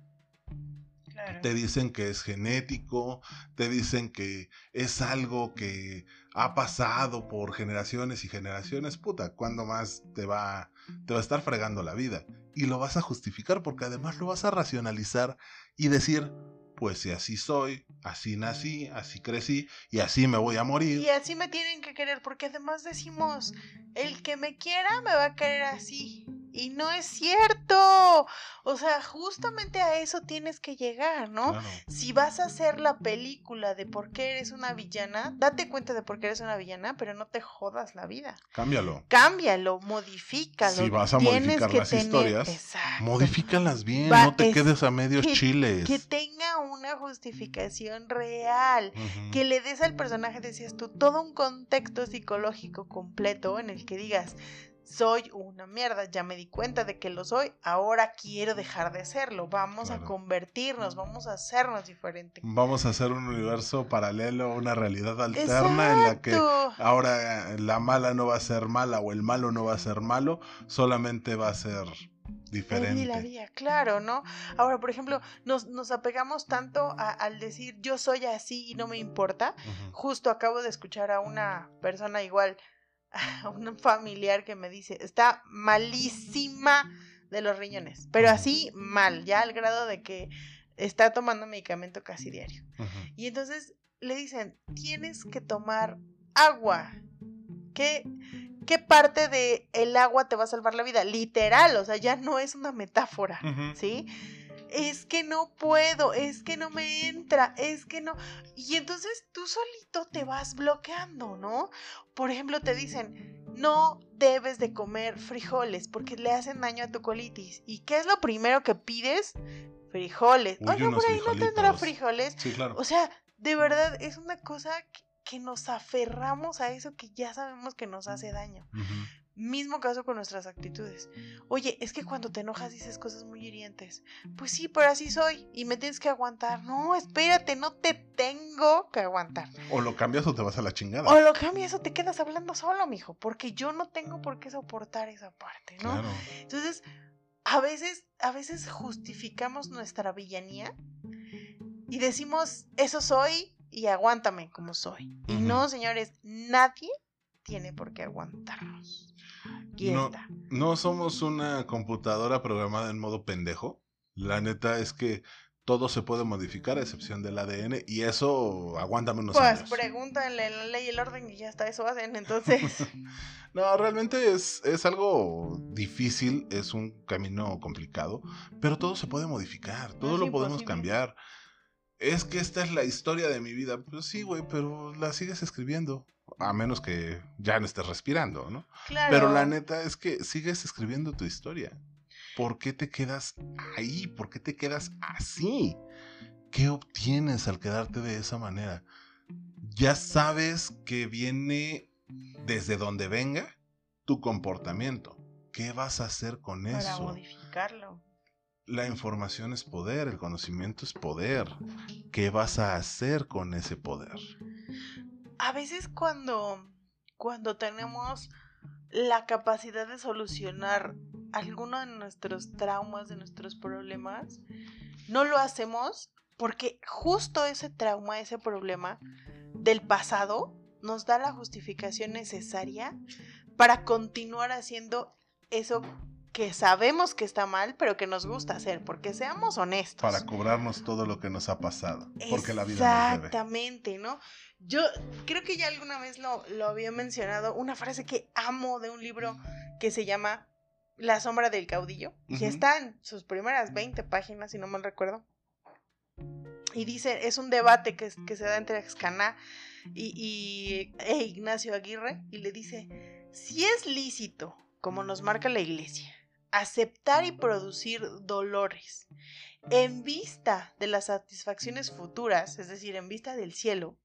Claro. Te dicen que es genético, te dicen que es algo que ha pasado por generaciones y generaciones. Puta, ¿cuándo más te va, te va a estar fregando la vida? Y lo vas a justificar porque además lo vas a racionalizar y decir, pues si así soy, así nací, así crecí y así me voy a morir. Y así me tienen que querer, porque además decimos, el que me quiera me va a querer así. Y no es cierto. O sea, justamente a eso tienes que llegar, ¿no? Claro. Si vas a hacer la película de por qué eres una villana, date cuenta de por qué eres una villana, pero no te jodas la vida. Cámbialo. Cámbialo, modifícalo. Si vas a modificar que las tener- historias, Exacto. Modifícalas bien, Va, no te es quedes a medios que- chiles. Que tenga una justificación real. Que le des al personaje, decías tú, todo un contexto psicológico completo en el que digas, soy una mierda, ya me di cuenta de que lo soy, ahora quiero dejar de serlo, vamos Claro. a convertirnos, vamos a hacernos diferente. Vamos a hacer un universo paralelo, una realidad alterna en la que ahora la mala no va a ser mala o el malo no va a ser malo, solamente va a ser diferente. día a día, claro, ¿no? Ahora, por ejemplo, nos, nos apegamos tanto a- al decir yo soy así y no me importa. Justo acabo de escuchar a una persona igual, a un familiar que me dice, está malísima de los riñones, pero así mal, ya al grado de que está tomando medicamento casi diario. Y entonces le dicen, tienes que tomar agua. ¿Qué, qué parte de el agua te va a salvar la vida? Literal, o sea, ya no es una metáfora. ¿sí? Es que no puedo, es que no me entra, es que no. Y entonces tú solito te vas bloqueando, ¿no? Por ejemplo, te dicen, no debes de comer frijoles porque le hacen daño a tu colitis. ¿Y qué es lo primero que pides? Frijoles. Uy, unos por ahí no tendrá frijoles. Sí, claro. O sea, de verdad es una cosa que, que nos aferramos a eso que ya sabemos que nos hace daño. Mismo caso con nuestras actitudes. Oye, es que cuando te enojas dices cosas muy hirientes. Pues sí, pero así soy y me tienes que aguantar. No, espérate, no te tengo que aguantar. O lo cambias o te vas a la chingada. O lo cambias o te quedas hablando solo, mijo, porque yo no tengo por qué soportar esa parte, ¿no? Claro. Entonces, a veces, a veces justificamos nuestra villanía y decimos, eso soy y aguántame como soy. Y no, señores, nadie tiene por qué aguantarnos. Aquí No. está. No somos una computadora programada en modo pendejo. La neta es que todo se puede modificar a excepción del ADN y eso aguántame unos Pues años. pregúntale la ley y el orden y ya está, eso hacen. Entonces, No, realmente es, es algo difícil, es un camino complicado, pero todo se puede modificar, todo es lo podemos cambiar. Es que esta es la historia de mi vida. Pues sí, güey, pero la sigues escribiendo. A menos que ya no estés respirando, ¿no? claro. Pero la neta es que sigues escribiendo tu historia. ¿Por qué te quedas ahí? ¿Por qué te quedas así? ¿Qué obtienes al quedarte de esa manera? ya sabes que viene desde donde venga tu comportamiento. ¿Qué vas a hacer con Para eso? modificarlo. La información es poder, el conocimiento es poder. ¿Qué vas a hacer con ese poder? A veces cuando, cuando tenemos la capacidad de solucionar alguno de nuestros traumas, de nuestros problemas, no lo hacemos porque justo ese trauma, ese problema del pasado nos da la justificación necesaria para continuar haciendo eso que sabemos que está mal, pero que nos gusta hacer, porque seamos honestos. Para cobrarnos todo lo que nos ha pasado. Porque la vida nos debe. Exactamente, ¿no? Yo creo que ya alguna vez lo, lo había mencionado, una frase que amo de un libro que se llama La sombra del caudillo, Ujú. que está en sus primeras 20 páginas, si no mal recuerdo. Y dice, es un debate que, que se da entre Excaná y, y- e Ignacio Aguirre, y le dice, si es lícito, como nos marca la iglesia, aceptar y producir dolores en vista de las satisfacciones futuras, es decir, en vista del cielo.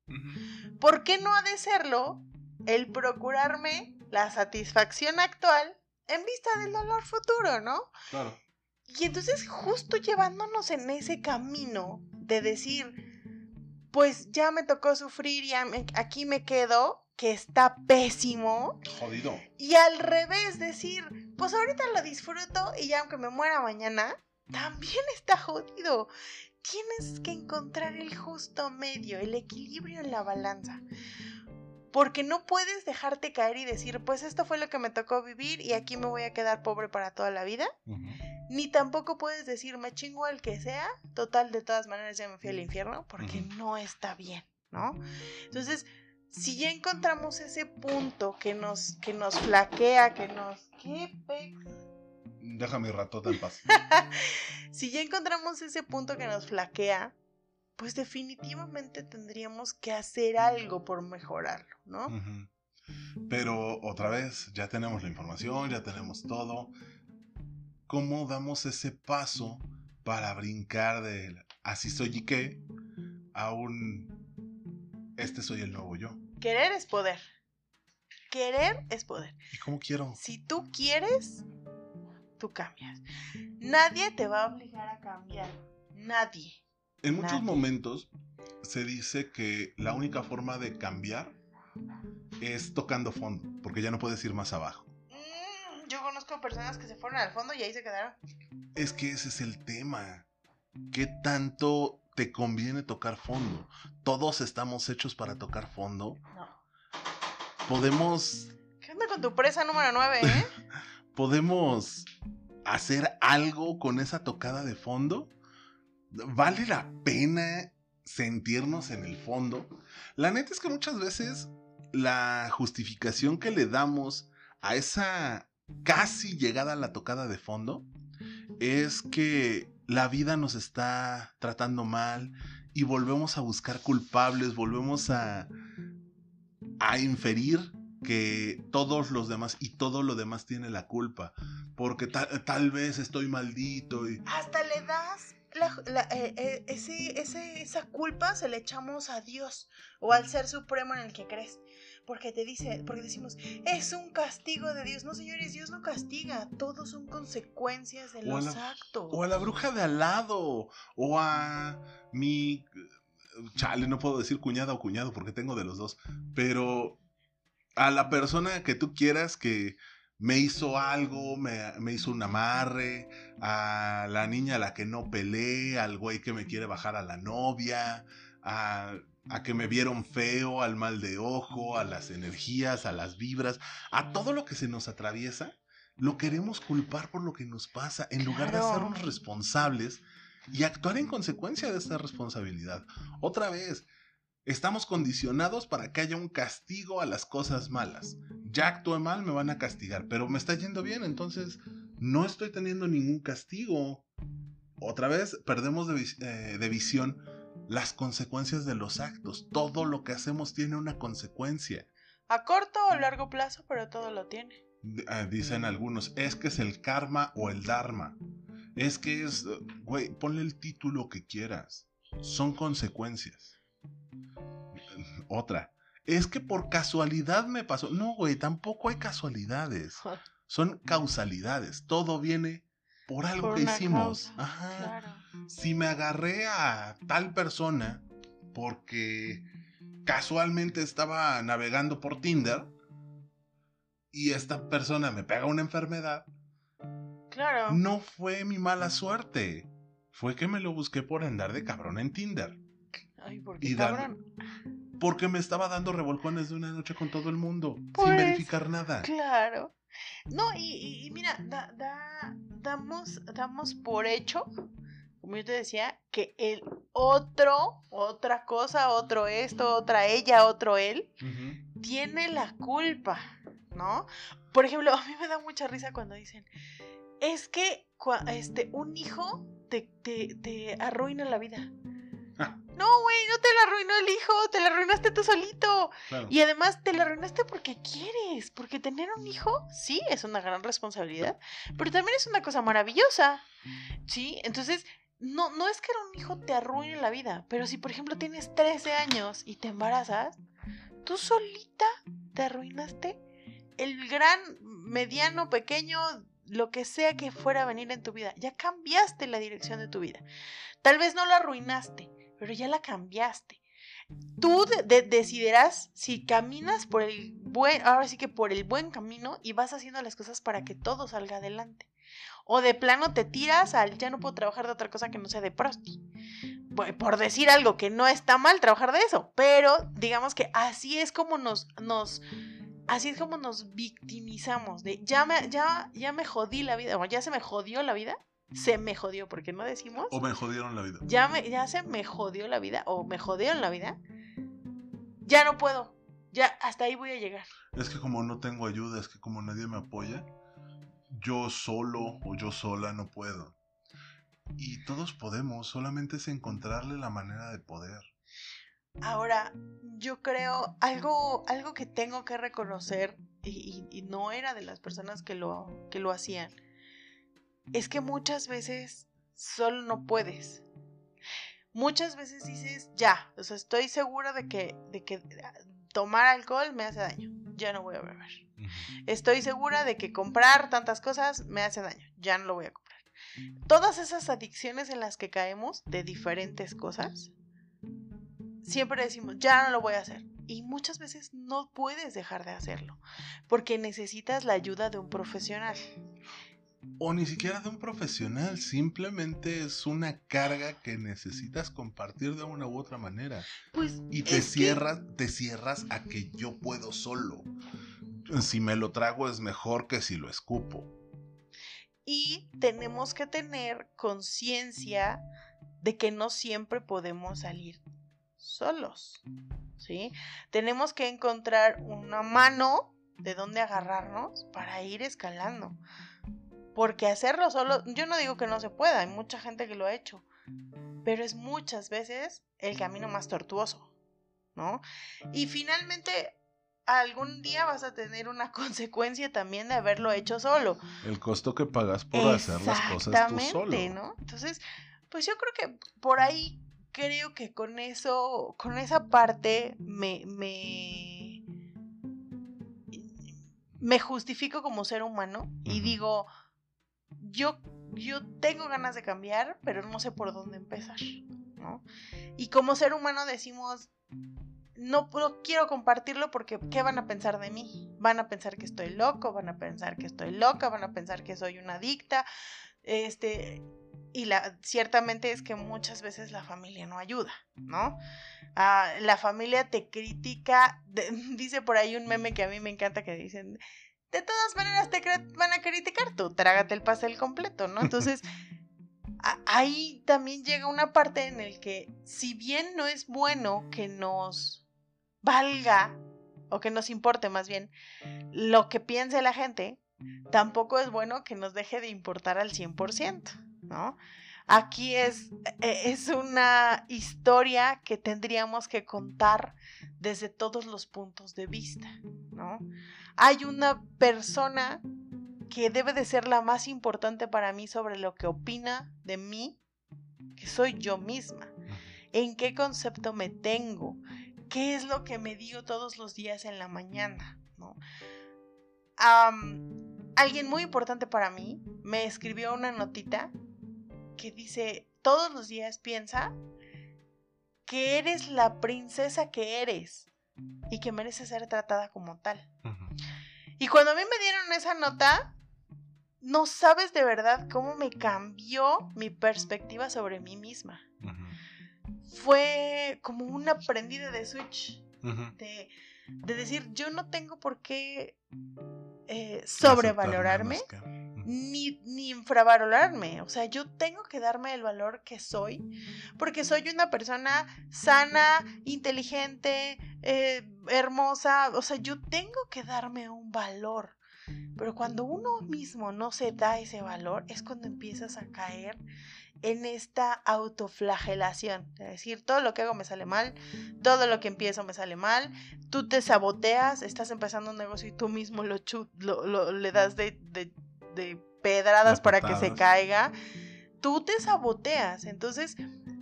¿por qué no ha de serlo el procurarme la satisfacción actual en vista del dolor futuro, ¿no? Claro. Y entonces justo llevándonos en ese camino de decir, pues ya me tocó sufrir, me- aquí me quedo, que está pésimo, Jodido. y al revés decir, pues ahorita lo disfruto y ya aunque me muera mañana, también está jodido. Tienes que encontrar el justo medio, el equilibrio en la balanza. Porque no puedes dejarte caer y decir, pues esto fue lo que me tocó vivir y aquí me voy a quedar pobre para toda la vida. Ni tampoco puedes decir, me chingo al que sea, total, de todas maneras ya me fui al infierno, porque no está bien, ¿no? Entonces, si ya encontramos ese punto que nos, que nos flaquea, que nos... ¿Qué pex? Deja mi ratota en paz. Si ya encontramos ese punto que nos flaquea, pues definitivamente tendríamos que hacer algo por mejorarlo, ¿no? Pero otra vez, ya tenemos la información, ya tenemos todo. ¿Cómo damos ese paso para brincar del así soy y qué a un este soy el nuevo yo? Querer es poder. Querer es poder. ¿Y cómo quiero? Si tú quieres, tú cambias. Nadie te va a obligar a cambiar. Nadie. En muchos Nadie. momentos se dice que la única forma de cambiar es tocando fondo, porque ya no puedes ir más abajo. Mm, yo conozco personas que se fueron al fondo y ahí se quedaron. Es que ese es el tema. ¿Qué tanto te conviene tocar fondo? Todos estamos hechos para tocar fondo. No. Podemos, ¿Qué onda con tu presa número 9, eh? podemos hacer algo con esa tocada de fondo. ¿Vale la pena sentirnos en el fondo? La neta es que muchas veces la justificación que le damos a esa casi llegada a la tocada de fondo es que la vida nos está tratando mal y volvemos a buscar culpables, volvemos a, a inferir que todos los demás y todo lo demás tiene la culpa, porque tal, tal vez estoy maldito y... Hasta le das eh, eh, ese- esa culpa se le echamos a Dios o al ser supremo en el que crees. Porque te dice, porque decimos, es un castigo de Dios. No, señores, Dios no castiga. Todos son consecuencias de O los la- actos. O a la bruja de al lado, o a mi... Chale, no puedo decir cuñada o cuñado porque tengo de los dos, pero a la persona que tú quieras que me hizo algo, me, me hizo un amarre, a la niña a la que no peleé, al güey que me quiere bajar a la novia, a, a que me vieron feo, al mal de ojo, a las energías, a las vibras, a todo lo que se nos atraviesa, lo queremos culpar por lo que nos pasa, en lugar de hacernos responsables y actuar en consecuencia de esta responsabilidad. Otra vez, estamos condicionados para que haya un castigo a las cosas malas. Ya actué mal, me van a castigar, pero me está yendo bien, entonces no estoy teniendo ningún castigo. Otra vez, perdemos de, vis- eh, de visión las consecuencias de los actos. Todo lo que hacemos tiene una consecuencia. A corto o largo plazo, pero todo lo tiene. Ah, dicen algunos, es que es el karma o el dharma. Es que es, güey, ponle el título que quieras. Son consecuencias. otra. Es que por casualidad me pasó. No, güey, tampoco hay casualidades. Son causalidades. Todo viene por algo Por que hicimos. causa, Ajá. Claro. Si me agarré a tal persona porque casualmente estaba navegando por Tinder y esta persona me pega una enfermedad, Claro. no fue mi mala suerte. Fue que me lo busqué por andar de cabrón en Tinder. Ay, ¿por qué Y dar- cabrón? Porque me estaba dando revolcones de una noche con todo el mundo, Pues, sin verificar nada. Claro. No, y, y- mira, da- da- damos, damos por hecho, como yo te decía, que el otro, otra cosa, otro esto, otra ella, otro él, tiene la culpa, ¿no? Por ejemplo, a mí me da mucha risa cuando dicen, es que este, un hijo te, te, te arruina la vida. No, güey, no te la arruinó el hijo, te la arruinaste tú solito. Claro. Y además te la arruinaste porque quieres, porque tener un hijo, sí, es una gran responsabilidad, pero también es una cosa maravillosa, ¿sí? Entonces, no, no es que un hijo te arruine la vida, pero si por ejemplo tienes 13 años y te embarazas, tú solita te arruinaste el gran, mediano, pequeño, lo que sea que fuera a venir en tu vida. Ya cambiaste la dirección de tu vida. Tal vez no la arruinaste, pero ya la cambiaste. Tú de- de- decidirás si caminas por el buen, ahora sí que por el buen camino y vas haciendo las cosas para que todo salga adelante. O de plano te tiras al ya no puedo trabajar de otra cosa que no sea de prosti. Por decir algo que no está mal trabajar de eso, pero digamos que así es como nos, nos, así es como nos victimizamos de ya me, ya, ya me jodí la vida, o ya se me jodió la vida, se me jodió, porque no decimos O me jodieron la vida. ya, me, ya se me jodió la vida o me jodieron la vida, ya no puedo. Ya hasta ahí voy a llegar. Es que como no tengo ayuda, es que como nadie me apoya, yo solo o yo sola no puedo. Y todos podemos, solamente es encontrarle la manera de poder. Ahora, yo creo algo, algo que tengo que reconocer, y, y- y no era de las personas que lo, que lo hacían, es que muchas veces solo no puedes. Muchas veces dices, ya, o sea, estoy segura de que, de que tomar alcohol me hace daño, ya no voy a beber. Estoy segura de que comprar tantas cosas me hace daño, ya no lo voy a comprar. Todas esas adicciones en las que caemos de diferentes cosas, siempre decimos, ya no lo voy a hacer. Y muchas veces no puedes dejar de hacerlo, porque necesitas la ayuda de un profesional. O ni siquiera de un profesional, simplemente es una carga que necesitas compartir de una u otra manera. Pues Y te que- cierras, te cierras a que yo puedo solo. Si me lo trago es mejor que si lo escupo. y tenemos que tener conciencia de que no siempre podemos salir solos, ¿sí? Tenemos que encontrar una mano de donde agarrarnos para ir escalando. Porque hacerlo solo, yo no digo que no se pueda, hay mucha gente que lo ha hecho, pero es muchas veces el camino más tortuoso, ¿no? Y finalmente, algún día vas a tener una consecuencia también de haberlo hecho solo. El costo que pagas por hacer las cosas tú Exactamente, solo. ¿no? Entonces, pues yo creo que por ahí creo que con eso, con esa parte me, me, me justifico como ser humano y digo, yo, yo tengo ganas de cambiar, pero no sé por dónde empezar, ¿no? Y como ser humano decimos, no, quiero compartirlo porque ¿qué van a pensar de mí? Van a pensar que estoy loco, van a pensar que estoy loca, van a pensar que soy una adicta, este, y la, ciertamente es que muchas veces la familia no ayuda, ¿no? Ah, la familia te critica, dice por ahí un meme que a mí me encanta que dicen, de todas maneras te van a criticar, tú trágate el pastel completo, ¿no? Entonces, ahí también llega una parte en el que, si bien no es bueno que nos valga, o que nos importe más bien, lo que piense la gente, tampoco es bueno que nos deje de importar al 100%, ¿no? Aquí es, e- es una historia que tendríamos que contar desde todos los puntos de vista, ¿no? Hay una persona que debe de ser la más importante para mí sobre lo que opina de mí, que soy yo misma. ¿En qué concepto me tengo? qué es lo que me digo todos los días en la mañana, alguien muy importante para mí me escribió una notita que dice, todos los días piensa que eres la princesa que eres y que mereces ser tratada como tal. Y cuando a mí me dieron esa nota, no sabes de verdad cómo me cambió mi perspectiva sobre mí misma. Fue como un aprendido de switch, de, de decir, yo no tengo por qué eh, sobrevalorarme. Ni, ni infravalorarme. O sea, yo tengo que darme el valor que soy, porque soy una persona sana, inteligente, eh, hermosa. O sea, yo tengo que darme un valor. Pero cuando uno mismo no se da ese valor, es cuando empiezas a caer en esta autoflagelación. Es decir, todo lo que hago me sale mal, todo lo que empiezo me sale mal, tú te saboteas, estás empezando un negocio y tú mismo lo, lo- le das de- de pedradas para que se caiga. Tú te saboteas. Entonces,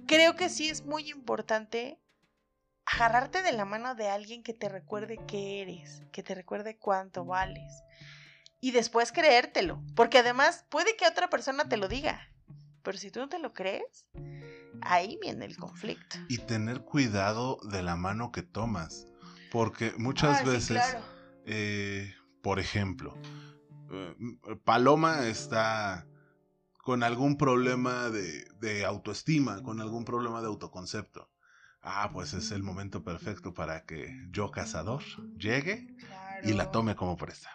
creo que sí es muy importante agarrarte de la mano de alguien que te recuerde qué eres, que te recuerde cuánto vales. Y después creértelo. Porque además puede que otra persona te lo diga. Pero si tú no te lo crees, ahí viene el conflicto. Y tener cuidado de la mano que tomas. Porque muchas Ah, sí, veces, claro. eh, por ejemplo, Paloma está con algún problema de, de autoestima, con algún problema de autoconcepto. Ah, pues es el momento perfecto para que yo, cazador, llegue y la tome como presta.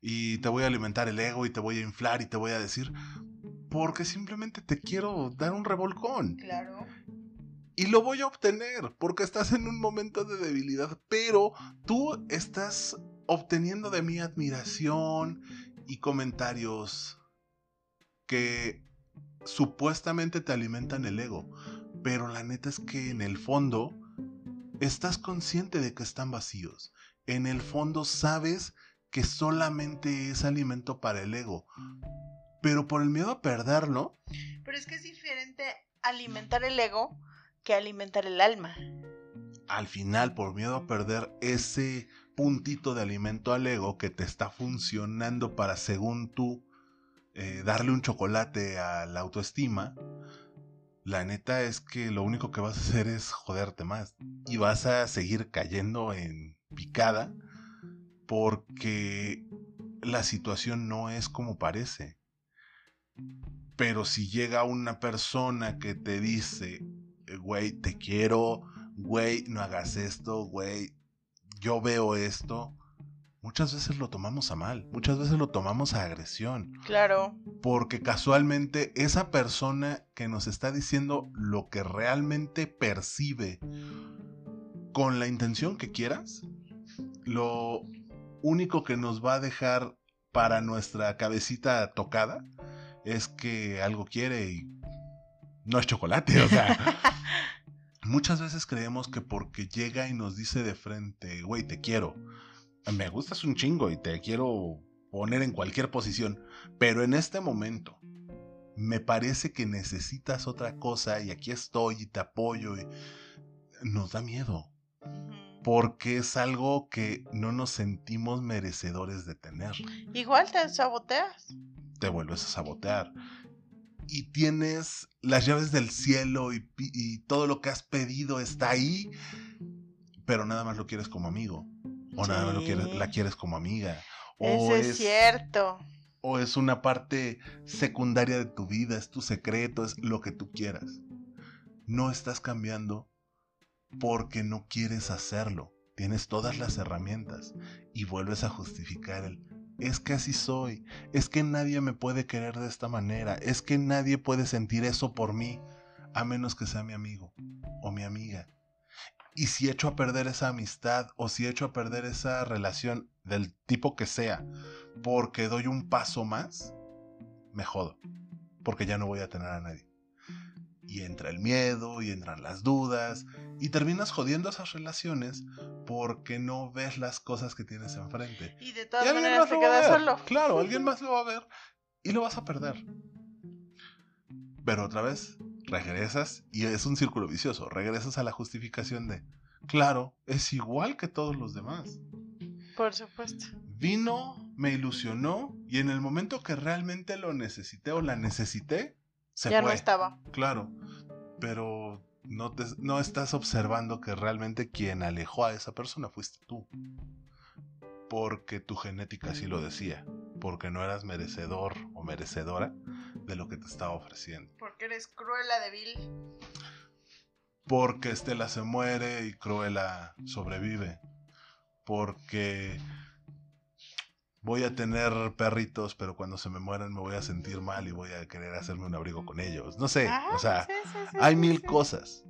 Y te voy a alimentar el ego y te voy a inflar y te voy a decir, porque simplemente te quiero dar un revolcón. Claro. Y lo voy a obtener porque estás en un momento de debilidad, pero tú estás obteniendo de mí admiración y comentarios que supuestamente te alimentan el ego, pero la neta es que en el fondo estás consciente de que están vacíos. En el fondo sabes que solamente es alimento para el ego, pero por el miedo a perderlo, Pero es que es diferente alimentar el ego que alimentar el alma. al final, por miedo a perder ese puntito de alimento al ego que te está funcionando para, según tú, eh, darle un chocolate a la autoestima, la neta es que lo único que vas a hacer es joderte más. Y vas a seguir cayendo en picada porque la situación no es como parece. Pero si llega una persona que te dice, güey, te quiero, güey, no hagas esto, güey, yo veo esto, muchas veces lo tomamos a mal, muchas veces lo tomamos a agresión, Claro. porque casualmente esa persona que nos está diciendo lo que realmente percibe con la intención que quieras, lo único que nos va a dejar para nuestra cabecita tocada es que algo quiere y no es chocolate, o sea, muchas veces creemos que porque llega y nos dice de frente, güey, te quiero, me gustas un chingo y te quiero poner en cualquier posición, pero en este momento me parece que necesitas otra cosa y aquí estoy y te apoyo y nos da miedo porque es algo que no nos sentimos merecedores de tener. Igual te saboteas. Te vuelves a sabotear. Y tienes las llaves del cielo y, todo lo que has pedido está ahí, pero nada más lo quieres como amigo. O nada más lo quieres, la quieres como amiga. O Eso es cierto. o es una parte secundaria de tu vida, es tu secreto, es lo que tú quieras. No estás cambiando porque no quieres hacerlo. Tienes todas las herramientas y vuelves a justificar el es que así soy, es que nadie me puede querer de esta manera, es que nadie puede sentir eso por mí a menos que sea mi amigo o mi amiga. Y si echo a perder esa amistad o si echo a perder esa relación del tipo que sea, porque doy un paso más, me jodo. Porque ya no voy a tener a nadie. Y entra el miedo y entran las dudas y terminas jodiendo esas relaciones porque no ves las cosas que tienes enfrente. Y de Y todas alguien maneras te quedas solo. Claro, alguien más lo va a ver y lo vas a perder. Pero otra vez, regresas y es un círculo vicioso. Regresas a la justificación de, Claro, es igual que todos los demás. Por supuesto. Vino, me ilusionó y en el momento que realmente lo necesité o la necesité, se ya fue. no estaba. Claro, pero no, te- no estás observando que realmente quien alejó a esa persona fuiste tú. Porque tu genética así lo decía. Porque no eras merecedor o merecedora de lo que te estaba ofreciendo. Porque eres cruela de Bill. Porque Estela se muere y Cruella sobrevive. Porque voy a tener perritos, pero cuando se me mueran me voy a sentir mal y voy a querer hacerme un abrigo con ellos. No sé, Ajá, o sea, sí, sí, sí, hay mil cosas.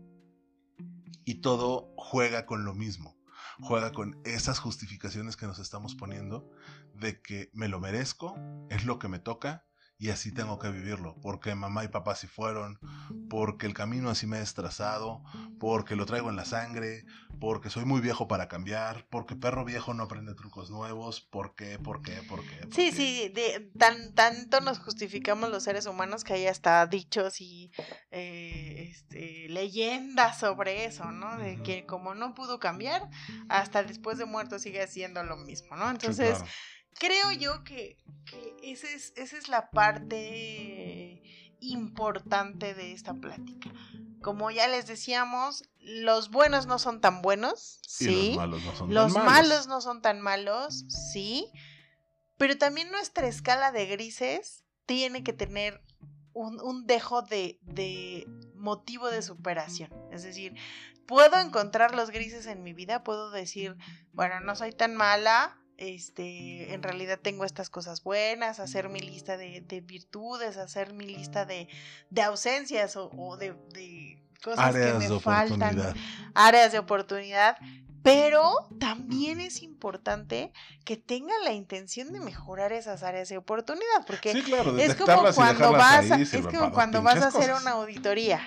Y todo juega con lo mismo. Juega con esas justificaciones que nos estamos poniendo de que me lo merezco, es lo que me toca y así tengo que vivirlo. Porque mamá y papá así fueron, porque el camino así me es trazado, porque lo traigo en la sangre, porque soy muy viejo para cambiar, porque perro viejo no aprende trucos nuevos, ¿por qué? ¿Por qué? ¿Por qué? por Sí, sí, de, tan, tanto nos justificamos los seres humanos que hay hasta dichos y eh, este, leyendas sobre eso, ¿no? De que como no pudo cambiar, hasta después de muerto sigue haciendo lo mismo, ¿no? Sí, Entonces, claro. Creo yo que, que ese es, esa es la parte importante de esta plática. Como ya les decíamos, los buenos no son tan buenos, Y sí. los malos no son Los tan malos. no son tan malos, sí. Pero también nuestra escala de grises tiene que tener un, un dejo de, de motivo de superación. Es decir, puedo encontrar los grises en mi vida, puedo decir, bueno, no soy tan mala. Este, en realidad tengo estas cosas buenas, hacer mi lista de, de virtudes, hacer mi lista de, de ausencias o, o de, de cosas Áreas que me faltan áreas de oportunidad, pero también es importante que tengan la intención de mejorar esas áreas de oportunidad, porque Sí, claro, es como cuando vas a, es como cuando vas a hacer cosas. una auditoría.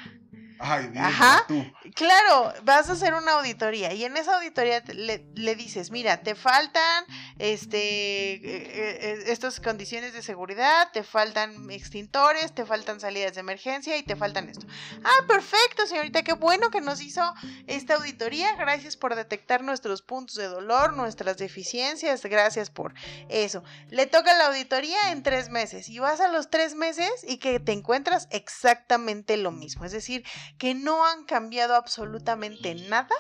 Ay, Ajá. tú. Claro, vas a hacer una auditoría y en esa auditoría le, le dices, mira, te faltan este eh, eh, estas condiciones de seguridad, te faltan extintores, te faltan salidas de emergencia y te faltan esto. Ah, perfecto, señorita, qué bueno que nos hizo esta auditoría. Gracias por detectar nuestros puntos de dolor, nuestras deficiencias, gracias por eso. Le toca la auditoría en tres meses y vas a los tres meses y que te encuentras exactamente lo mismo. Es decir, que no han cambiado absolutamente nada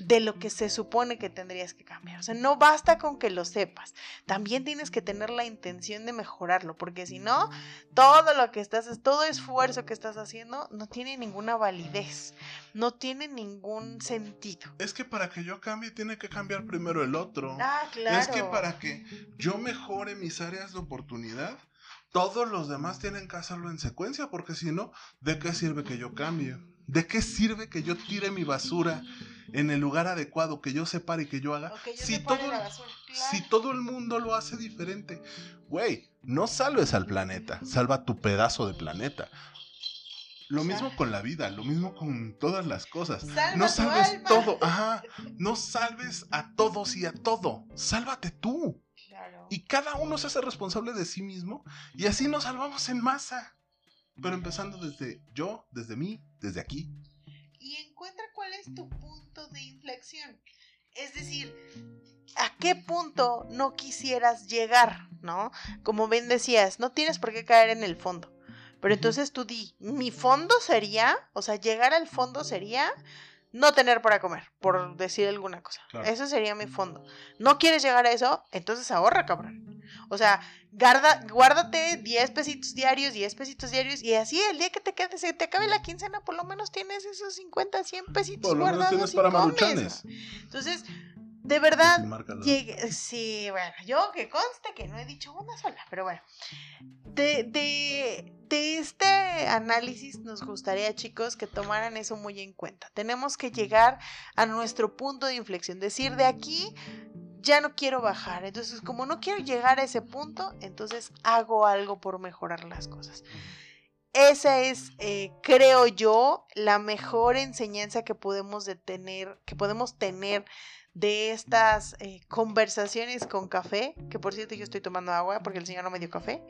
de lo que se supone que tendrías que cambiar. O sea, no basta con que lo sepas. También tienes que tener la intención de mejorarlo, porque si no, todo lo que estás, todo esfuerzo que estás haciendo no tiene ninguna validez, no tiene ningún sentido. Es que para que yo cambie tiene que cambiar primero el otro. Ah, claro. Es que para que yo mejore mis áreas de oportunidad, todos los demás tienen que hacerlo en secuencia, porque si no, ¿de qué sirve que yo cambie? ¿De qué sirve que yo tire mi basura en el lugar adecuado, que yo separe y que yo haga? Yo si, todo, si el mundo lo hace diferente, güey, no salves al planeta, salva tu pedazo de planeta. Lo mismo con la vida, lo mismo con todas las cosas. Salva No salves todo, ajá. No salves a todos y a todo. Sálvate tú. Claro. Y cada uno se hace responsable de sí mismo y así nos salvamos en masa. Pero empezando desde yo, desde mí, desde aquí. y encuentra cuál es tu punto de inflexión. Es decir, ¿a qué punto no quisieras llegar? ¿No? Como bien decías, no tienes por qué caer en el fondo. Pero entonces tú di, mi fondo sería, o sea, llegar al fondo sería no tener para comer, por decir alguna cosa. Claro. Eso sería mi fondo. ¿No quieres llegar a eso? Entonces ahorra, cabrón. O sea, guarda, guárdate 10 pesitos diarios, 10 pesitos diarios, y así el día que te quede, se te acabe la quincena, por lo menos tienes esos 50, 100 pesitos Por lo menos guardados tienes y para. Entonces, de verdad. Llegué- sí, bueno, yo que conste que no he dicho una sola, pero bueno. De, de, de este análisis nos gustaría, chicos, que tomaran eso muy en cuenta. Tenemos que llegar a nuestro punto de inflexión, decir de aquí ya no quiero bajar. Entonces, como no quiero llegar a ese punto, entonces hago algo por mejorar las cosas. Esa es, eh, creo yo, la mejor enseñanza que podemos de tener, que podemos tener de estas eh, conversaciones con café, que por cierto yo estoy tomando agua porque el señor no me dio café,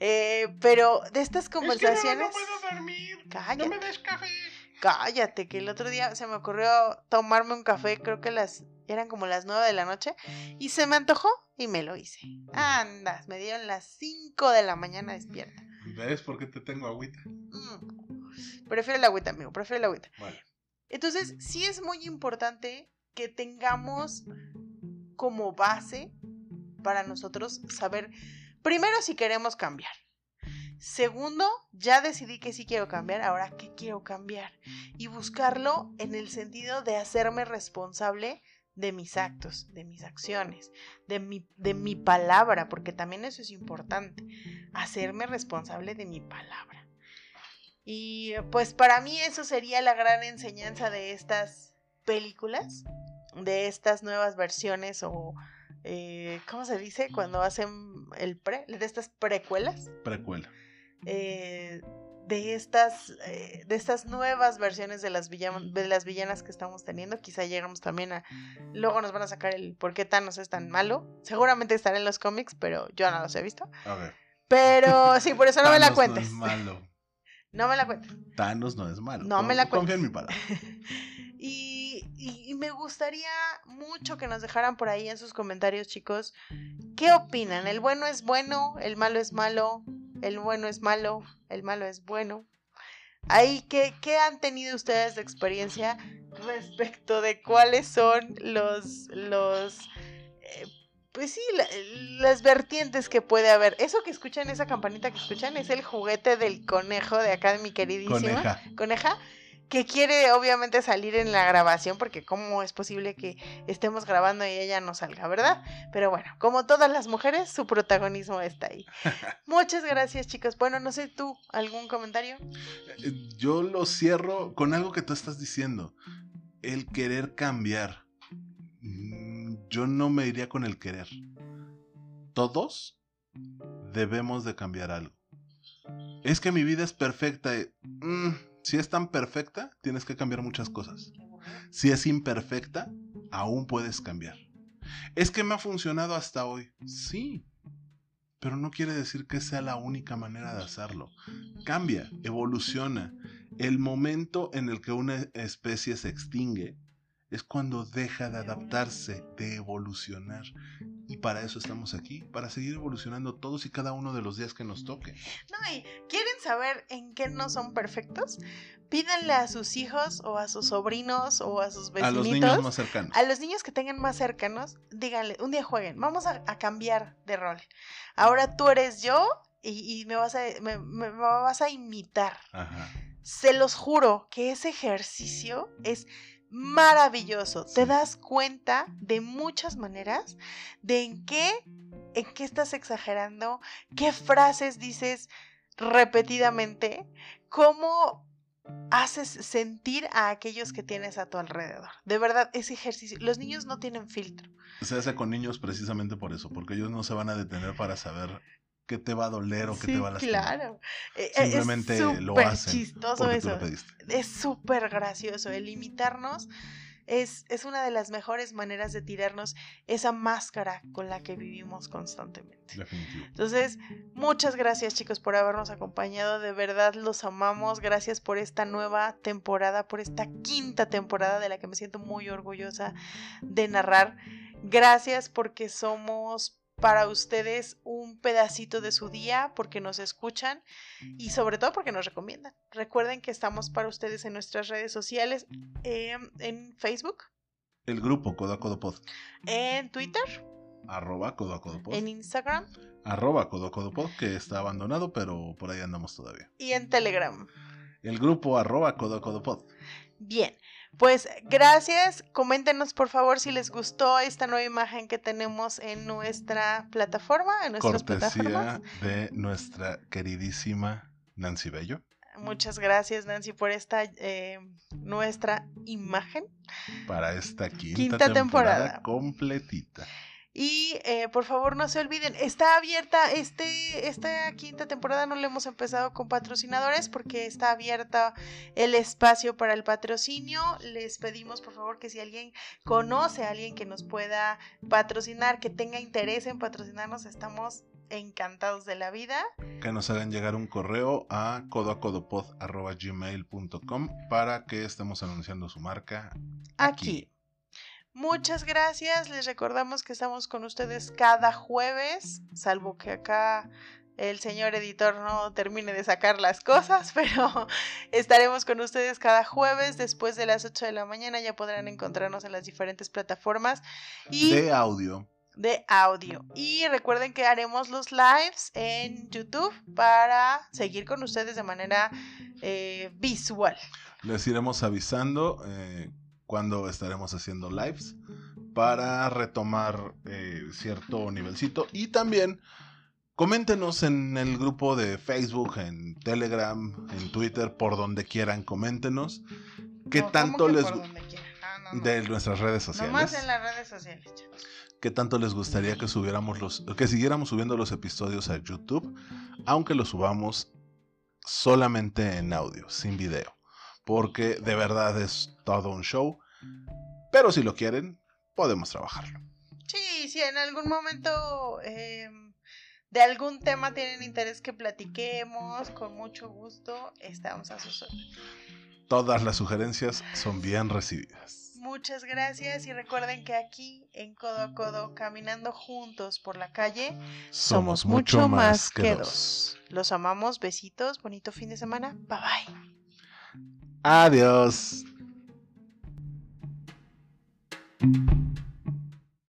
eh, pero de estas conversaciones... puedo dormir. Cállate. des café. Cállate, que el otro día se me ocurrió tomarme un café, creo que las eran como las 9 de la noche, y se me antojó y me lo hice. Andas, me dieron las 5 de la mañana despierta. ¿Ves por qué te tengo agüita? Mm. Prefiero el agüita, amigo, prefiero el agüita. Vale. Entonces, sí es muy importante que tengamos como base para nosotros saber, primero, si queremos cambiar. Segundo, ya decidí que sí quiero cambiar, ahora qué quiero cambiar. Y buscarlo en el sentido de hacerme responsable de mis actos, de mis acciones, de mi, de mi palabra, porque también eso es importante, hacerme responsable de mi palabra. Y pues para mí eso sería la gran enseñanza de estas películas, de estas nuevas versiones o, eh, ¿cómo se dice? Cuando hacen el pre, de estas precuelas. Precuela. eh, de estas eh, de estas nuevas versiones de las villan- de las villanas que estamos teniendo quizá llegamos también a luego nos van a sacar el por qué Thanos es tan malo seguramente estará en los cómics pero yo no los he visto A ver. pero sí por eso no me la cuentes No es malo. no me la cuentes Thanos no es malo. No me la Confía en mi cuentes. palabra. y, y- y me gustaría mucho que nos dejaran por ahí en sus comentarios, chicos, ¿qué opinan? ¿El bueno es bueno? ¿El malo es malo? ¿El bueno es malo? ¿El malo es bueno? Ahí, ¿qué, qué han tenido ustedes de experiencia respecto de cuáles son los, los, eh, pues sí, la- las vertientes que puede haber? Eso que escuchan, esa campanita que escuchan, es el juguete del conejo de acá de mi queridísima Coneja. coneja que quiere obviamente salir en la grabación porque cómo es posible que estemos grabando y ella no salga, ¿verdad? Pero bueno, como todas las mujeres, su protagonismo está ahí. Muchas gracias, chicos. Bueno, no sé tú, ¿algún comentario? Eh, Yo lo cierro con algo que tú estás diciendo. El querer cambiar. Mm, Yo no me iría con el querer. Todos debemos de cambiar algo. Es que mi vida es perfecta. mm, si es tan perfecta, tienes que cambiar muchas cosas. Si es imperfecta, aún puedes cambiar. Es que me ha funcionado hasta hoy. Sí. Pero no quiere decir que sea la única manera de hacerlo. Cambia, evoluciona. El momento en el que una especie se extingue es cuando deja de adaptarse, de evolucionar. Y para eso estamos aquí, para seguir evolucionando todos y cada uno de los días que nos toque. No, y ¿quieren saber en qué no son perfectos? Pídanle a sus hijos o a sus sobrinos o a sus A vecinitos. los niños más cercanos. A los niños que tengan más cercanos, díganle, un día jueguen, vamos a, a cambiar de rol. Ahora tú eres yo y, y me, vas a, me- vas a imitar. Ajá. Se los juro que ese ejercicio es maravilloso. Te das cuenta de muchas maneras de en qué, en qué estás exagerando, qué frases dices repetidamente, cómo haces sentir a aquellos que tienes a tu alrededor. De verdad, ese ejercicio, los niños no tienen filtro. Se hace con niños precisamente por eso, porque ellos no se van a detener para saber qué te va a doler o qué te va a lastimar. claro. Eh, eh, Simplemente es lo hacen chistoso eso. lo es súper gracioso. El imitarnos es, es una de las mejores maneras de tirarnos esa máscara con la que vivimos constantemente. Definitivo. Entonces, muchas gracias chicos por habernos acompañado. De verdad los amamos. Gracias por esta nueva temporada, por esta quinta temporada de la que me siento muy orgullosa de narrar. Gracias porque somos para ustedes un pedacito de su día, porque nos escuchan y sobre todo porque nos recomiendan. Recuerden que estamos para ustedes en nuestras redes sociales, eh, en Facebook, El grupo Codo a Codo Pod. en Twitter, Arroba Codo a Codo Pod. en Instagram Arroba Codo a Codo Pod, que está abandonado, pero por ahí andamos todavía. y en Telegram. El grupo arroba Codo a Codo Pod. Bien, pues gracias. Coméntenos por favor si les gustó esta nueva imagen que tenemos en nuestra plataforma, en nuestras plataformas. Cortesía de nuestra queridísima Nancy Bello. Muchas gracias Nancy por esta eh, nuestra imagen. Para esta quinta, Quinta temporada, temporada. completita. Y eh, por favor no se olviden, está abierta este, esta quinta temporada, no le hemos empezado con patrocinadores porque está abierta el espacio para el patrocinio. Les pedimos por favor que si alguien conoce a alguien que nos pueda patrocinar, que tenga interés en patrocinarnos, estamos encantados de la vida. Que nos hagan llegar un correo a codoacodopod.gmail.com para que estemos anunciando su marca aquí. Muchas gracias. Les recordamos que estamos con ustedes cada jueves, salvo que acá el señor editor no termine de sacar las cosas, pero estaremos con ustedes cada jueves después de las 8 de la mañana. Ya podrán encontrarnos en las diferentes plataformas y de audio. De audio. Y recuerden que haremos los lives en YouTube para seguir con ustedes de manera eh, visual. Les iremos avisando eh, cuando estaremos haciendo lives para retomar eh, cierto nivelcito y también Coméntenos en el grupo de Facebook, en Telegram, en Twitter, por donde quieran, coméntenos. ¿Qué tanto les ah, de nuestras redes sociales? Nomás en las redes sociales, ¿Qué tanto les gustaría que subiéramos los que siguiéramos subiendo los episodios a YouTube, aunque los subamos solamente en audio, sin video? Porque de verdad es todo un show. Pero si lo quieren, podemos trabajarlo. Sí, sí, en algún momento eh, de algún tema tienen interés que platiquemos, con mucho gusto estamos a sus órdenes. Todas las sugerencias son bien recibidas. Muchas gracias y recuerden que aquí en Codo a Codo, caminando juntos por la calle, somos, mucho más que dos. Los amamos, besitos, bonito fin de semana, bye bye. Adiós.